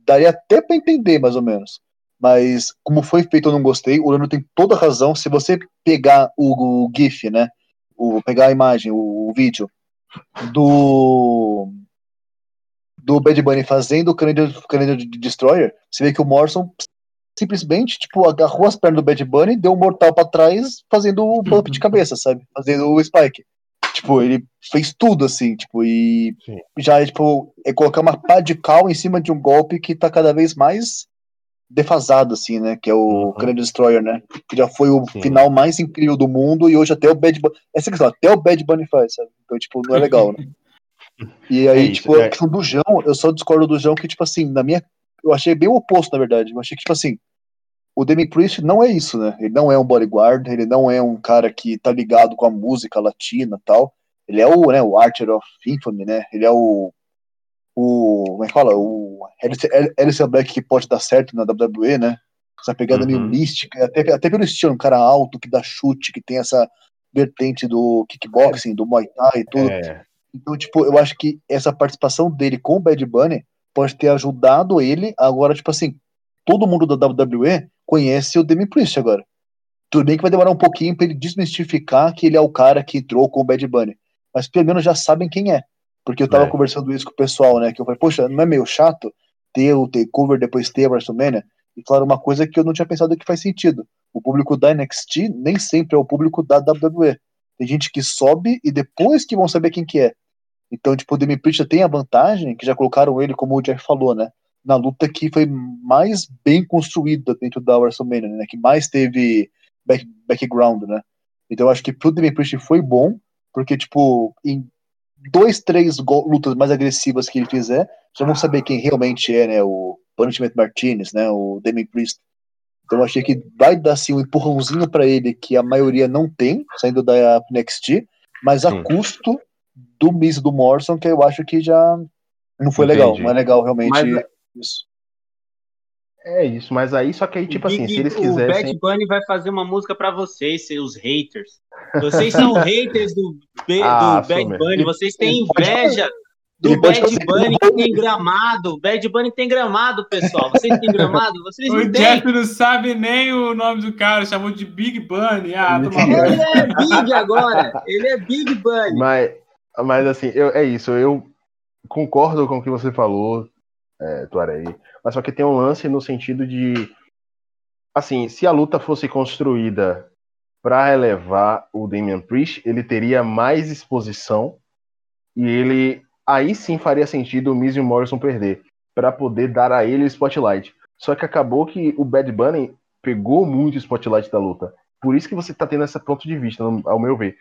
Daria até pra entender, mais ou menos mas como foi feito eu não gostei. O Leandro tem toda a razão. Se você pegar o, o GIF, né, o, pegar a imagem, o, o vídeo, do do Bad Bunny fazendo o Canadian, Canadian Destroyer, você vê que o Morrison simplesmente, tipo, agarrou as pernas do Bad Bunny, deu um mortal pra trás, fazendo o bump de cabeça, sabe? Fazendo o Spike. Tipo, ele fez tudo assim, tipo, e Sim. já, tipo, é colocar uma pá de cal em cima de um golpe que tá cada vez mais defasado, assim, né? Que é o Uhum. Canadian Destroyer, né? Que já foi o Sim. final mais incrível do mundo e hoje até o Bad Bunny. Essa questão, até o Bad Bunny faz, sabe? Então, tipo, não é legal, né? E aí, É isso, tipo, é. a questão do João, eu só discordo do João que, tipo assim, na minha. Eu achei bem o oposto, na verdade. Eu achei que, tipo assim, o Demi Priest não é isso, né? Ele não é um bodyguard, ele não é um cara que tá ligado com a música latina e tal. Ele é o, né, o Archer of Infamy, né? Ele é o. O. Como é que fala? O Alistair Black que pode dar certo na WWE, né? Essa pegada meio Uhum. mística, até, até pelo estilo, um cara alto que dá chute, que tem essa vertente do kickboxing, do Muay Thai e tudo. É, Então, tipo, eu acho que essa participação dele com o Bad Bunny pode ter ajudado ele. Agora, tipo assim, todo mundo da WWE conhece o Demi Priest agora. Tudo bem que vai demorar um pouquinho pra ele desmistificar que ele é o cara que entrou com o Bad Bunny. Mas pelo menos já sabem quem é. Porque eu tava É. conversando isso com o pessoal, né? Que eu falei, poxa, não é meio chato ter o takeover depois ter a WrestleMania? E falaram uma coisa que eu não tinha pensado que faz sentido. O público da NXT nem sempre é o público da WWE. Tem gente que sobe e depois que vão saber quem que é. Então, tipo, o Demi já tem a vantagem, que já colocaram ele, como o Jeff falou, né? Na luta que foi mais bem construída dentro da WrestleMania, né? Que mais teve back, background, né? Então, eu acho que pro Demi Priest foi bom, porque, tipo, em dois, três lutas mais agressivas que ele fizer, já vão saber quem realmente é, né? O Punishment Martinez, né? O Demi Priest. Então, eu achei que vai dar, assim, um empurrãozinho pra ele que a maioria não tem, saindo da NXT, mas a Sim. custo do Miz do Morrison, que eu acho que já não foi legal. Entendi. Não é legal realmente Mas- isso. É isso, mas aí, só que aí, tipo assim, Big- se eles O Bad. Bunny vai fazer uma música pra vocês, seus haters. Vocês são haters do, B- Ah, do Bad mesmo. Bunny, vocês têm inveja do Bad Bunny que tem gramado. Bad Bunny tem gramado, pessoal. Vocês têm gramado? Vocês O não têm. Jeff não sabe nem o nome do cara, chamou de Big Bunny. Ah. Ele é Big agora. Ele é Big Bunny. Mas, mas assim, eu, é isso, eu concordo com o que você falou, é, Tuareg, mas só que tem um lance no sentido de, assim, se a luta fosse construída para relevar o Damian Priest, ele teria mais exposição e ele aí sim faria sentido o Miz e o Morrison perder, para poder dar a ele o spotlight. Só que acabou que o Bad Bunny pegou muito o spotlight da luta. Por isso que você tá tendo esse ponto de vista, ao meu ver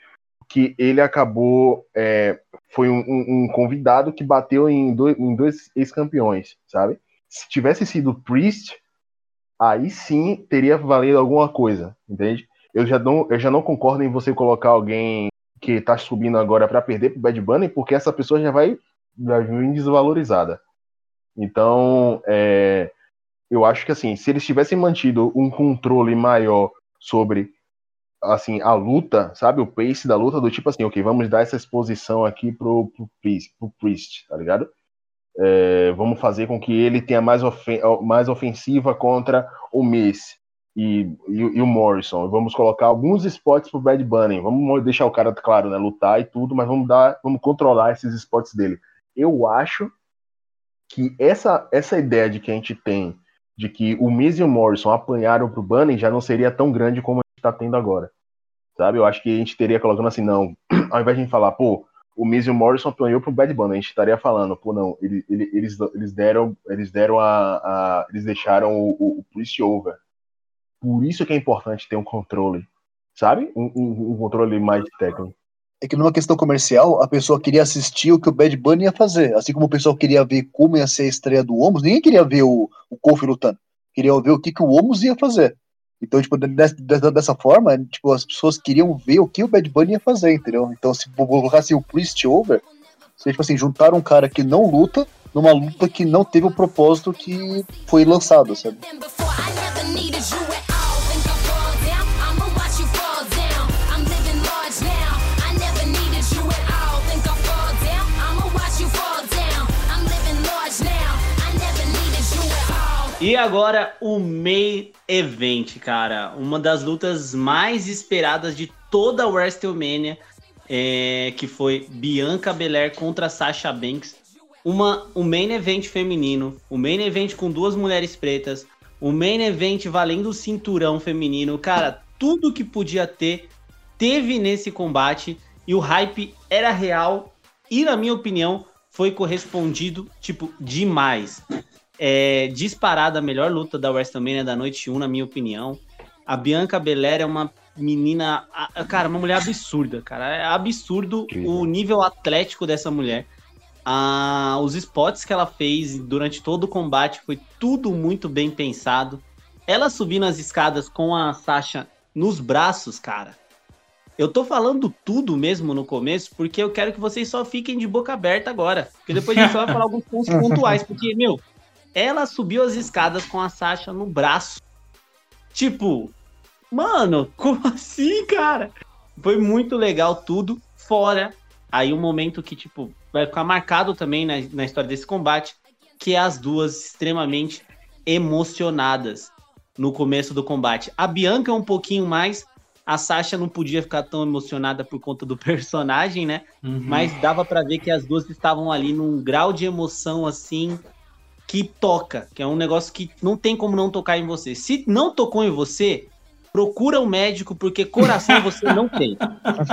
que ele acabou é, foi um, um- um convidado que bateu em dois, em dois ex-campeões, sabe? Se tivesse sido Priest, aí sim teria valido alguma coisa, entende? Eu já não, eu já não concordo em você colocar alguém que tá subindo agora para perder pro Bad Bunny, porque essa pessoa já vai, já vir desvalorizada. Então, é, eu acho que assim, se eles tivessem mantido um controle maior sobre assim, a luta, sabe? O pace da luta, do tipo assim, ok, vamos dar essa exposição aqui pro, pro, Priest, pro Priest, tá ligado? É, vamos fazer com que ele tenha mais, ofen mais ofensiva contra o Miz e, e, e o Morrison. Vamos colocar alguns spots pro Bad Bunny. Vamos deixar o cara, claro, né? Lutar e tudo, mas vamos dar, vamos controlar esses spots dele. Eu acho que essa, essa ideia de que a gente tem de que o Miz e o Morrison apanharam pro Bunny já não seria tão grande como a gente tá tendo agora. Sabe? Eu acho que a gente teria colocando assim, não, ao invés de a gente falar, pô, o Miz e o Morrison apanhou pro Bad Bunny, a gente estaria falando, pô, não, ele, ele, eles, eles deram, eles deram a, a eles deixaram o, o, o Priest over. Por isso que é importante ter um controle, sabe? Um, um, um controle mais técnico. É que numa questão comercial, a pessoa queria assistir o que o Bad Bunny ia fazer. Assim como o pessoal queria ver como ia ser a estreia do Omos, ninguém queria ver o, o Kofi lutando. Queria ver o que, que o Omos ia fazer. Então, tipo, dessa, dessa forma, tipo, as pessoas queriam ver o que o Bad Bunny ia fazer, entendeu? Então, se colocasse o Priest over, seria, tipo assim, juntar um cara que não luta numa luta que não teve o propósito que foi lançado, sabe? E agora o Main Event, cara. Uma das lutas mais esperadas de toda a WrestleMania. é, que foi Bianca Belair contra Sasha Banks. Uma, um main event feminino, o um main event com duas mulheres pretas, o um main event valendo o cinturão feminino. Cara, tudo que podia ter, teve nesse combate e o hype era real e, na minha opinião, foi correspondido, tipo, demais. É, disparada a melhor luta da WrestleMania da noite 1, na minha opinião. A Bianca Belair é uma menina, cara, uma mulher absurda, cara. É absurdo o nível atlético dessa mulher. Ah, os spots que ela fez durante todo o combate foi tudo muito bem pensado. Ela subindo as escadas com a Sasha nos braços, cara. Eu tô falando tudo mesmo no começo porque eu quero que vocês só fiquem de boca aberta agora. Porque depois a gente vai falar alguns pontos pontuais. Porque, meu, ela subiu as escadas com a Sasha no braço. Tipo, Mano, como assim, cara? Foi muito legal tudo, fora aí um momento que, tipo, vai ficar marcado também na, na história desse combate, que é as duas extremamente emocionadas no começo do combate. A Bianca é um pouquinho mais, a Sasha não podia ficar tão emocionada por conta do personagem, né? Uhum. Mas dava para ver que as duas estavam ali num grau de emoção assim que toca, que é um negócio que não tem como não tocar em você. Se não tocou em você, procura um médico, porque coração você não tem.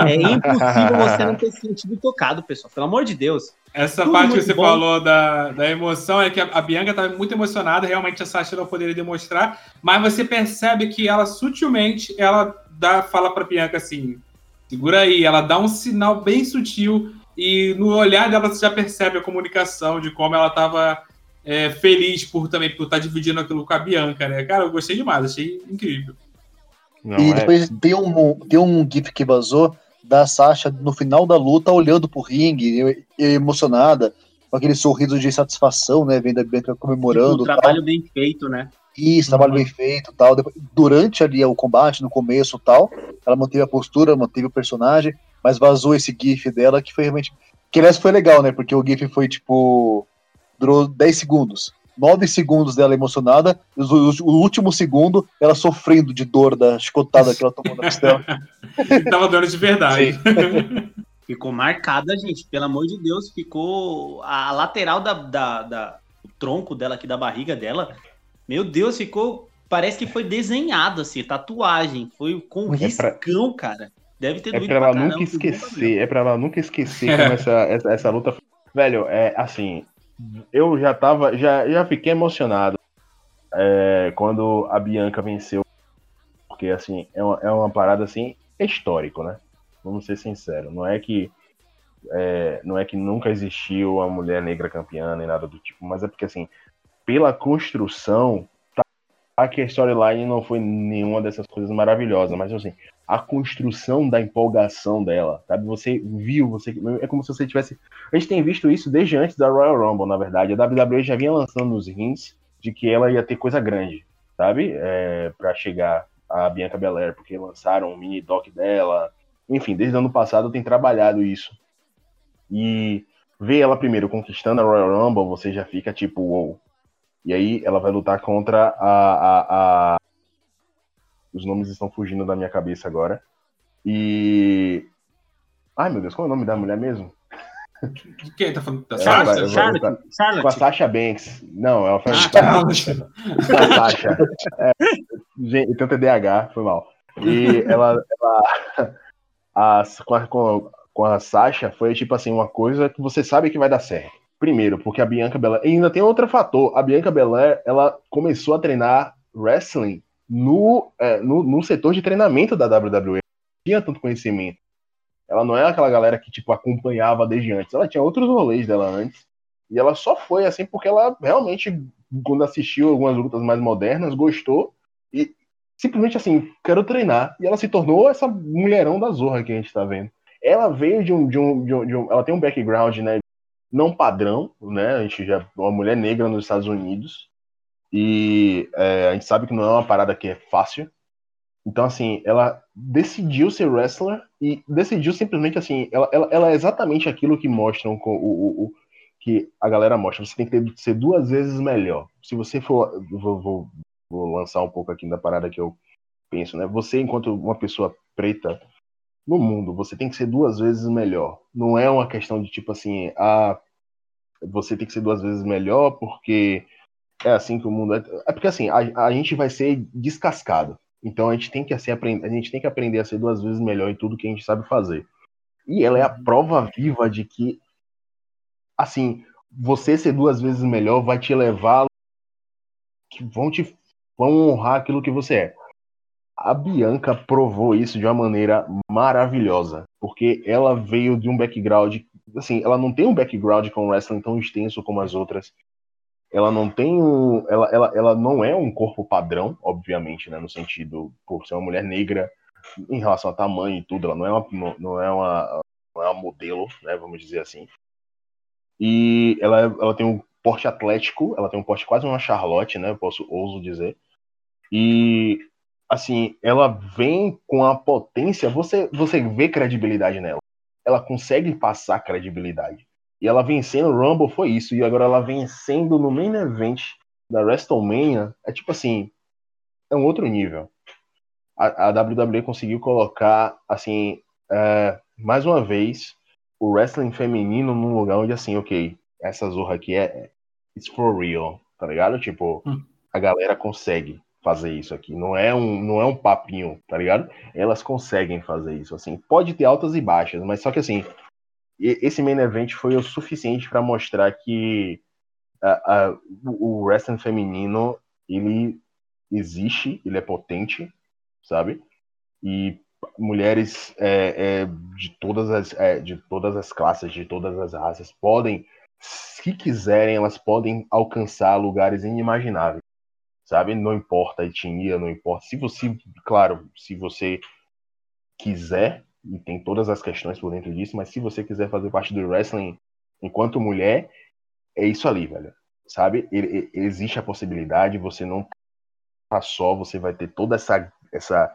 É impossível você não ter sentido tocado, pessoal. Pelo amor de Deus. Essa Tudo parte que você bom. falou da, da emoção é que a, a Bianca estava muito emocionada, realmente a Sasha não poderia demonstrar, mas você percebe que ela sutilmente ela dá, fala para Bianca assim: segura aí, ela dá um sinal bem sutil e no olhar dela você já percebe a comunicação de como ela estava é, feliz por também por estar tá dividindo aquilo com a Bianca, né? Cara, eu gostei demais, achei incrível. Não, e é... depois tem, um, tem um GIF que vazou da Sasha no final da luta olhando pro ringue, emocionada, com aquele sorriso de satisfação, né? Vendo a Bianca comemorando. Tipo, um trabalho tal. bem feito, né? Isso, trabalho uhum. bem feito tal. Depois, durante ali o combate, no começo tal, ela manteve a postura, manteve o personagem, mas vazou esse GIF dela que foi realmente. Que aliás foi legal, né? Porque o GIF foi tipo. Durou 10 segundos nove segundos dela emocionada, e o último segundo ela sofrendo de dor da chicotada que ela tomou na costela. Tava dando de verdade. ficou marcada, gente, pelo amor de Deus, ficou a lateral da, da, da o tronco dela aqui da barriga dela. Meu Deus, ficou parece que foi desenhado assim, tatuagem, foi com é riscão, pra... cara. Deve ter é pra ela pra nunca esquecer, é pra ela nunca esquecer como essa, essa, essa luta. Velho, é assim, eu já tava, já, já fiquei emocionado é, quando a Bianca venceu, porque assim, é uma, é uma parada assim, histórico, né? Vamos ser sinceros, não é que é, não é que nunca existiu uma mulher negra campeã nem nada do tipo, mas é porque assim, pela construção, tá, que a storyline não foi nenhuma dessas coisas maravilhosas, mas assim, a construção da empolgação dela, sabe? Você viu, você é como se você tivesse. A gente tem visto isso desde antes da Royal Rumble, na verdade. A WWE já vinha lançando nos rins de que ela ia ter coisa grande, sabe? É, para chegar a Bianca Belair, porque lançaram um mini doc dela. Enfim, desde o ano passado tem trabalhado isso. E ver ela primeiro conquistando a Royal Rumble, você já fica tipo, wow. E aí ela vai lutar contra a, a, os nomes estão fugindo da minha cabeça agora. E. Ai, meu Deus, qual é o nome da mulher mesmo? Quem? Tá falando da Sasha? Charlotte, Charlotte. Com a Sasha Banks. Não, ela foi. Ah, a Sasha. É, gente, tem um TDAH, foi mal. E ela. ela a, com, a, com a Sasha foi tipo assim, uma coisa que você sabe que vai dar certo. Primeiro, porque a Bianca Belair. E ainda tem outro fator. A Bianca Belair, ela começou a treinar wrestling no, é, no, no, setor de treinamento da WWE. Não tinha tanto conhecimento. Ela não é aquela galera que tipo acompanhava desde antes. Ela tinha outros rolês dela antes. E ela só foi assim porque ela realmente, quando assistiu algumas lutas mais modernas, gostou e simplesmente assim, quero treinar. E ela se tornou essa mulherão da zorra que a gente tá vendo. Ela veio de um, de um, de um, de um ela tem um background, né, não padrão, né? A gente já uma mulher negra nos Estados Unidos e é, a gente sabe que não é uma parada que é fácil. Então, assim, ela decidiu ser wrestler e decidiu simplesmente assim. Ela, ela, ela é exatamente aquilo que mostram com o, o, o, que a galera mostra. Você tem que ter, ser duas vezes melhor. Se você for. Vou, vou, vou lançar um pouco aqui da parada que eu penso, né? Você, enquanto uma pessoa preta, no mundo, você tem que ser duas vezes melhor. Não é uma questão de tipo assim, ah, você tem que ser duas vezes melhor porque é assim que o mundo é. É porque assim, a, a gente vai ser descascado. Então a gente tem que assim, aprender, a gente tem que aprender a ser duas vezes melhor em tudo que a gente sabe fazer. E ela é a prova viva de que assim, você ser duas vezes melhor vai te levar que vão te vão honrar aquilo que você é. A Bianca provou isso de uma maneira maravilhosa, porque ela veio de um background, assim, ela não tem um background com wrestling tão extenso como as outras. Ela não tem um, ela, ela, ela não é um corpo padrão, obviamente, né, no sentido por ser uma mulher negra em relação a tamanho e tudo, ela não é uma, não, é uma, não é uma modelo, né, vamos dizer assim. E ela, ela tem um porte atlético, ela tem um porte quase uma Charlotte, né? Posso ouso dizer. E assim, ela vem com a potência, você você vê credibilidade nela. Ela consegue passar credibilidade. E ela vencendo o Rumble foi isso, e agora ela vencendo no main event da WrestleMania, é tipo assim, é um outro nível. A, a WWE conseguiu colocar assim, é, mais uma vez, o wrestling feminino num lugar onde, assim, ok, essa zorra aqui é. It's for real, tá ligado? Tipo, hum. a galera consegue fazer isso aqui. Não é um, não é um papinho, tá ligado? Elas conseguem fazer isso, assim. Pode ter altas e baixas, mas só que assim, esse main event foi o suficiente para mostrar que a, a, o wrestling feminino ele existe, ele é potente, sabe? E mulheres é, é, de, todas as, é, de todas as classes, de todas as raças, podem, se quiserem, elas podem alcançar lugares inimagináveis, sabe? Não importa a etnia, não importa. Se você, claro, se você quiser, e tem todas as questões por dentro disso, mas se você quiser fazer parte do wrestling enquanto mulher, é isso ali, velho. Sabe? Ele, ele, existe a possibilidade, você não tá só, você vai ter toda essa, essa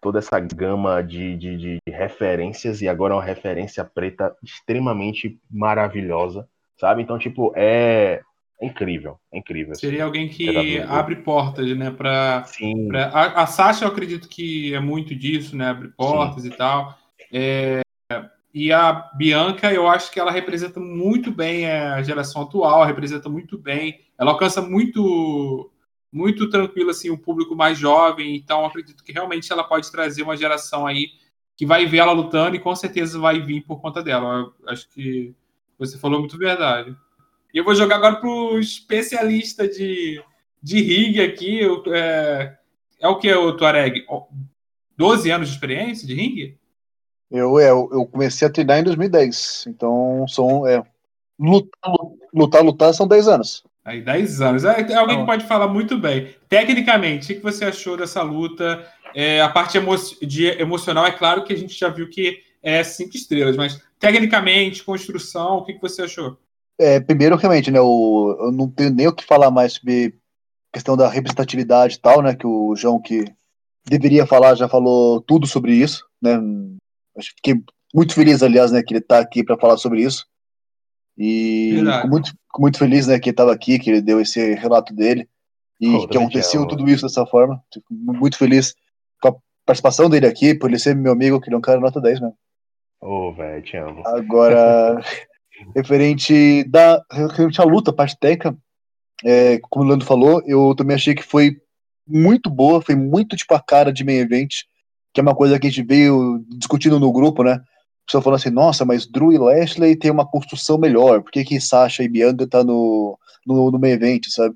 toda essa gama de, de, de, referências e agora é uma referência preta extremamente maravilhosa, sabe? Então, tipo, é, é incrível, é incrível. Assim. Seria alguém que abre portas, né? Pra, Sim. Pra... A, a Sasha, eu acredito que é muito disso, né? Abre portas Sim. e tal. É... E a Bianca, eu acho que ela representa muito bem a geração atual, representa muito bem, ela alcança muito muito tranquilo assim o público mais jovem, então acredito que realmente ela pode trazer uma geração aí que vai ver ela lutando e com certeza vai vir por conta dela. Eu acho que você falou muito verdade. E eu vou jogar agora para o especialista de, de rig aqui. É, é o que, o Tuareg? 12 anos de experiência de ring? Eu, é, eu comecei a treinar em 2010, então são, é, lutar, lutar, lutar são 10 anos. Aí, 10 anos. É, é alguém que pode falar muito bem. Tecnicamente, o que você achou dessa luta? É, a parte emo de emocional, é claro que a gente já viu que é cinco estrelas, mas tecnicamente, construção, o que, que você achou? É, primeiro, realmente, né, o, eu não tenho nem o que falar mais sobre questão da representatividade e tal, né, que o João, que deveria falar, já falou tudo sobre isso, né, acho que fiquei muito feliz, aliás, né, que ele está aqui para falar sobre isso. E fico muito, fico muito feliz, né, que ele estava aqui, que ele deu esse relato dele e que aconteceu tudo isso dessa forma. Fico muito feliz com a participação dele aqui, por ele ser meu amigo, que ele é um cara nota 10 mesmo. Ô, oh, velho, te amo. Agora, referente, da, referente à luta, parte técnica, é, como o Leandro falou, eu também achei que foi muito boa, foi muito tipo a cara de main event, que é uma coisa que a gente veio discutindo no grupo, né? pessoa falando assim, nossa, mas Drew e Lashley tem uma construção melhor, por que, que Sasha e Bianca tá no, no, no main event, sabe?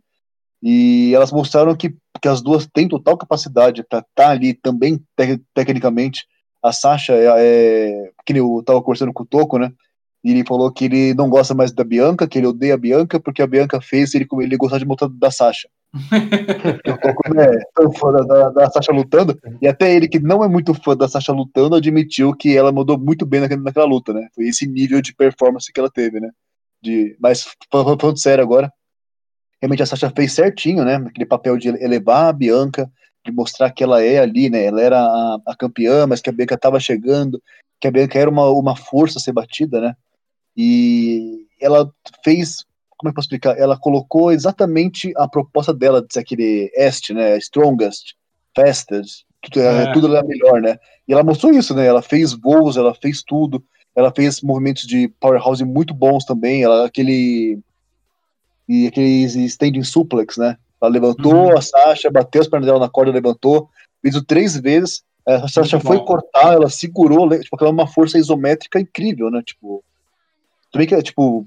E elas mostraram que, que as duas têm total capacidade para estar tá ali também, te tecnicamente. A Sasha é, é que eu tava conversando com o Toco, né? E ele falou que ele não gosta mais da Bianca, que ele odeia a Bianca, porque a Bianca fez ele, ele gostar de lutar da Sasha. o Toco é tão fã da, da Sasha lutando, e até ele, que não é muito fã da Sasha lutando, admitiu que ela mandou muito bem naquela, naquela luta, né? Foi esse nível de performance que ela teve, né? De, mas falando, sério agora, realmente a Sasha fez certinho, né? Aquele papel de elevar a Bianca, de mostrar que ela é ali, né? Ela era a, a campeã, mas que a Bianca estava chegando, que a Bianca era uma, uma força a ser batida, né? E ela fez, como é que eu posso explicar? Ela colocou exatamente a proposta dela de ser aquele est, né? Strongest, fastest, tudo, é. tudo era melhor, né? E ela mostrou isso, né? Ela fez voos, ela fez tudo, ela fez movimentos de powerhouse muito bons também, ela aquele e aqueles standing suplex, né? Ela levantou uhum. a Sasha, bateu as pernas dela na corda, levantou, fez o três vezes. A Sasha foi cortar, ela segurou, tipo, aquela é uma força isométrica incrível, né? Tipo, também que é, tipo,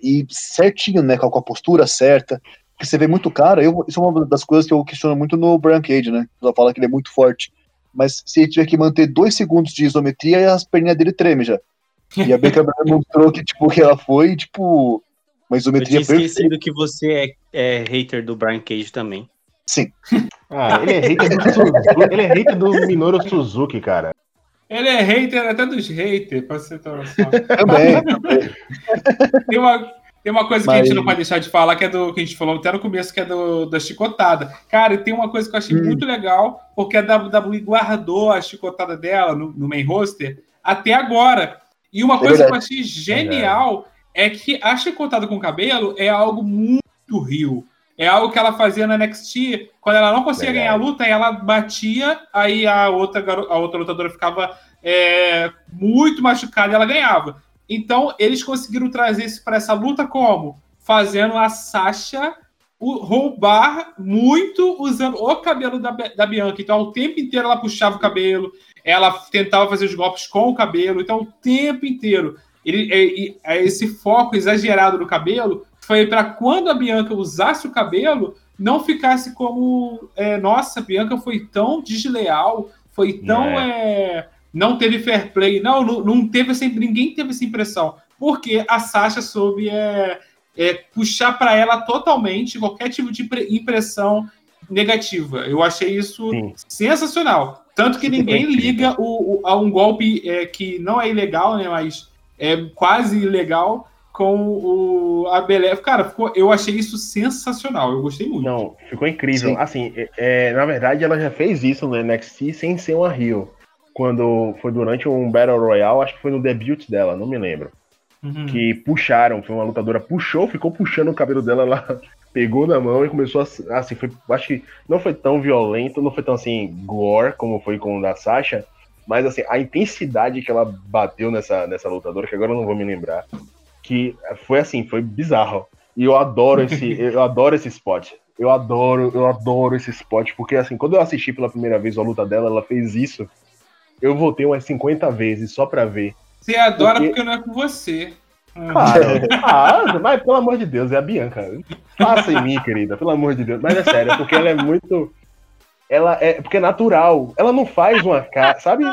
e certinho, né? Com a postura certa. Que você vê muito cara, eu, isso é uma das coisas que eu questiono muito no Brian Cage, né? Ela fala que ele é muito forte. Mas se ele tiver que manter dois segundos de isometria, as perninhas dele tremem já. E a Becca mostrou que, tipo, que ela foi, tipo, uma isometria eu tinha esquecido perfeita. que você é, é, hater do Brian Cage também. Sim. Ah, ele é hater do, Suzuki, ele é hater do Minoru Suzuki, cara. Ele é hater até dos haters, pra você ter noção. Também. tem, uma, tem uma coisa Mas... que a gente não pode deixar de falar, que é do que a gente falou até no começo, que é do, da chicotada. Cara, e tem uma coisa que eu achei hum. muito legal, porque a WWE guardou a chicotada dela no, no main roster até agora. E uma é coisa que eu achei genial é que a chicotada com cabelo é algo muito rio. É algo que ela fazia na NXT, quando ela não conseguia ganhar a luta, ela batia, aí a outra, a outra lutadora ficava é, muito machucada e ela ganhava. Então, eles conseguiram trazer isso para essa luta como? Fazendo a Sasha roubar muito usando o cabelo da, da Bianca. Então, o tempo inteiro ela puxava o cabelo, ela tentava fazer os golpes com o cabelo. Então, o tempo inteiro ele, é, é, esse foco exagerado no cabelo foi para quando a Bianca usasse o cabelo, não ficasse como, é, nossa, a Bianca foi tão desleal, foi tão. É. não teve fair play. Não, não, não teve sempre, ninguém teve essa impressão. Porque a Sasha soube é, é puxar para ela totalmente qualquer tipo de impressão negativa. Eu achei isso Sim. sensacional. Tanto que ninguém liga o, o, a um golpe é, que não é ilegal, né? Mas é quase ilegal com o a Belé. Cara, ficou, eu achei isso sensacional. Eu gostei muito. Não, ficou incrível. Sim. Assim, é, é, na verdade, ela já fez isso no NXT sem ser uma Rio. Quando foi durante um Battle Royale, acho que foi no debut dela, não me lembro. Uhum. Que puxaram, foi uma lutadora, puxou, ficou puxando o cabelo dela lá, pegou na mão e começou a. Assim, foi, acho que não foi tão violento, não foi tão assim, gore como foi com o da Sasha, mas assim, a intensidade que ela bateu nessa, nessa lutadora, que agora eu não vou me lembrar, que foi assim, foi bizarro. E eu adoro esse, eu adoro esse spot. Eu adoro, eu adoro esse spot, porque assim, quando eu assisti pela primeira vez a luta dela, ela fez isso. Eu voltei umas 50 vezes só pra ver. Você adora porque, porque não é com você. Claro. ah, mas pelo amor de Deus, é a Bianca. Faça em mim, querida, pelo amor de Deus. Mas é sério, porque ela é muito ela é porque é natural. Ela não faz uma cara, sabe?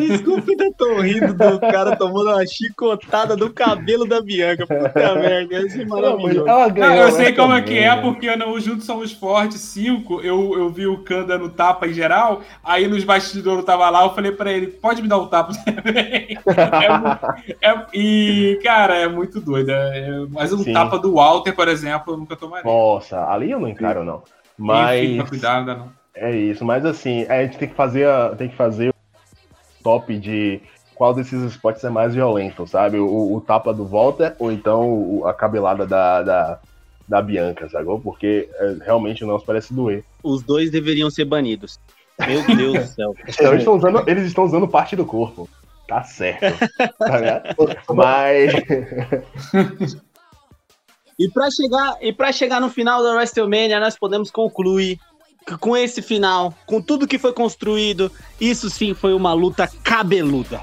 Desculpa, ainda tô rindo do cara tomando uma chicotada do cabelo da Bianca. Puta merda, esse é maravilhoso. Ela ganhou, não, eu sei como é que é, porque no Juntos Somos Fortes 5, eu, eu vi o Kanda no tapa em geral, aí nos bastidores tava lá, eu falei pra ele, pode me dar um tapa também? é, é, e, cara, é muito doido. É, mas um Sim. tapa do Walter, por exemplo, eu nunca tomaria. Nossa, ali eu não encaro, não. Mas. cuidado, não. É isso, mas assim, a gente tem que fazer, tem que fazer o top de qual desses spots é mais violento, sabe? O, o tapa do Walter ou então a cabelada da, da, da Bianca, sabe? Porque é, realmente o nosso parece doer. Os dois deveriam ser banidos. Meu Deus do céu. Eles estão, usando, eles estão usando parte do corpo. Tá certo. Tá Mas. E para chegar, e chegar no final da WrestleMania, nós podemos concluir com esse final, com tudo que foi construído, isso sim foi uma luta cabeluda.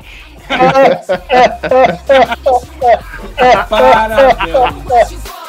Parabéns.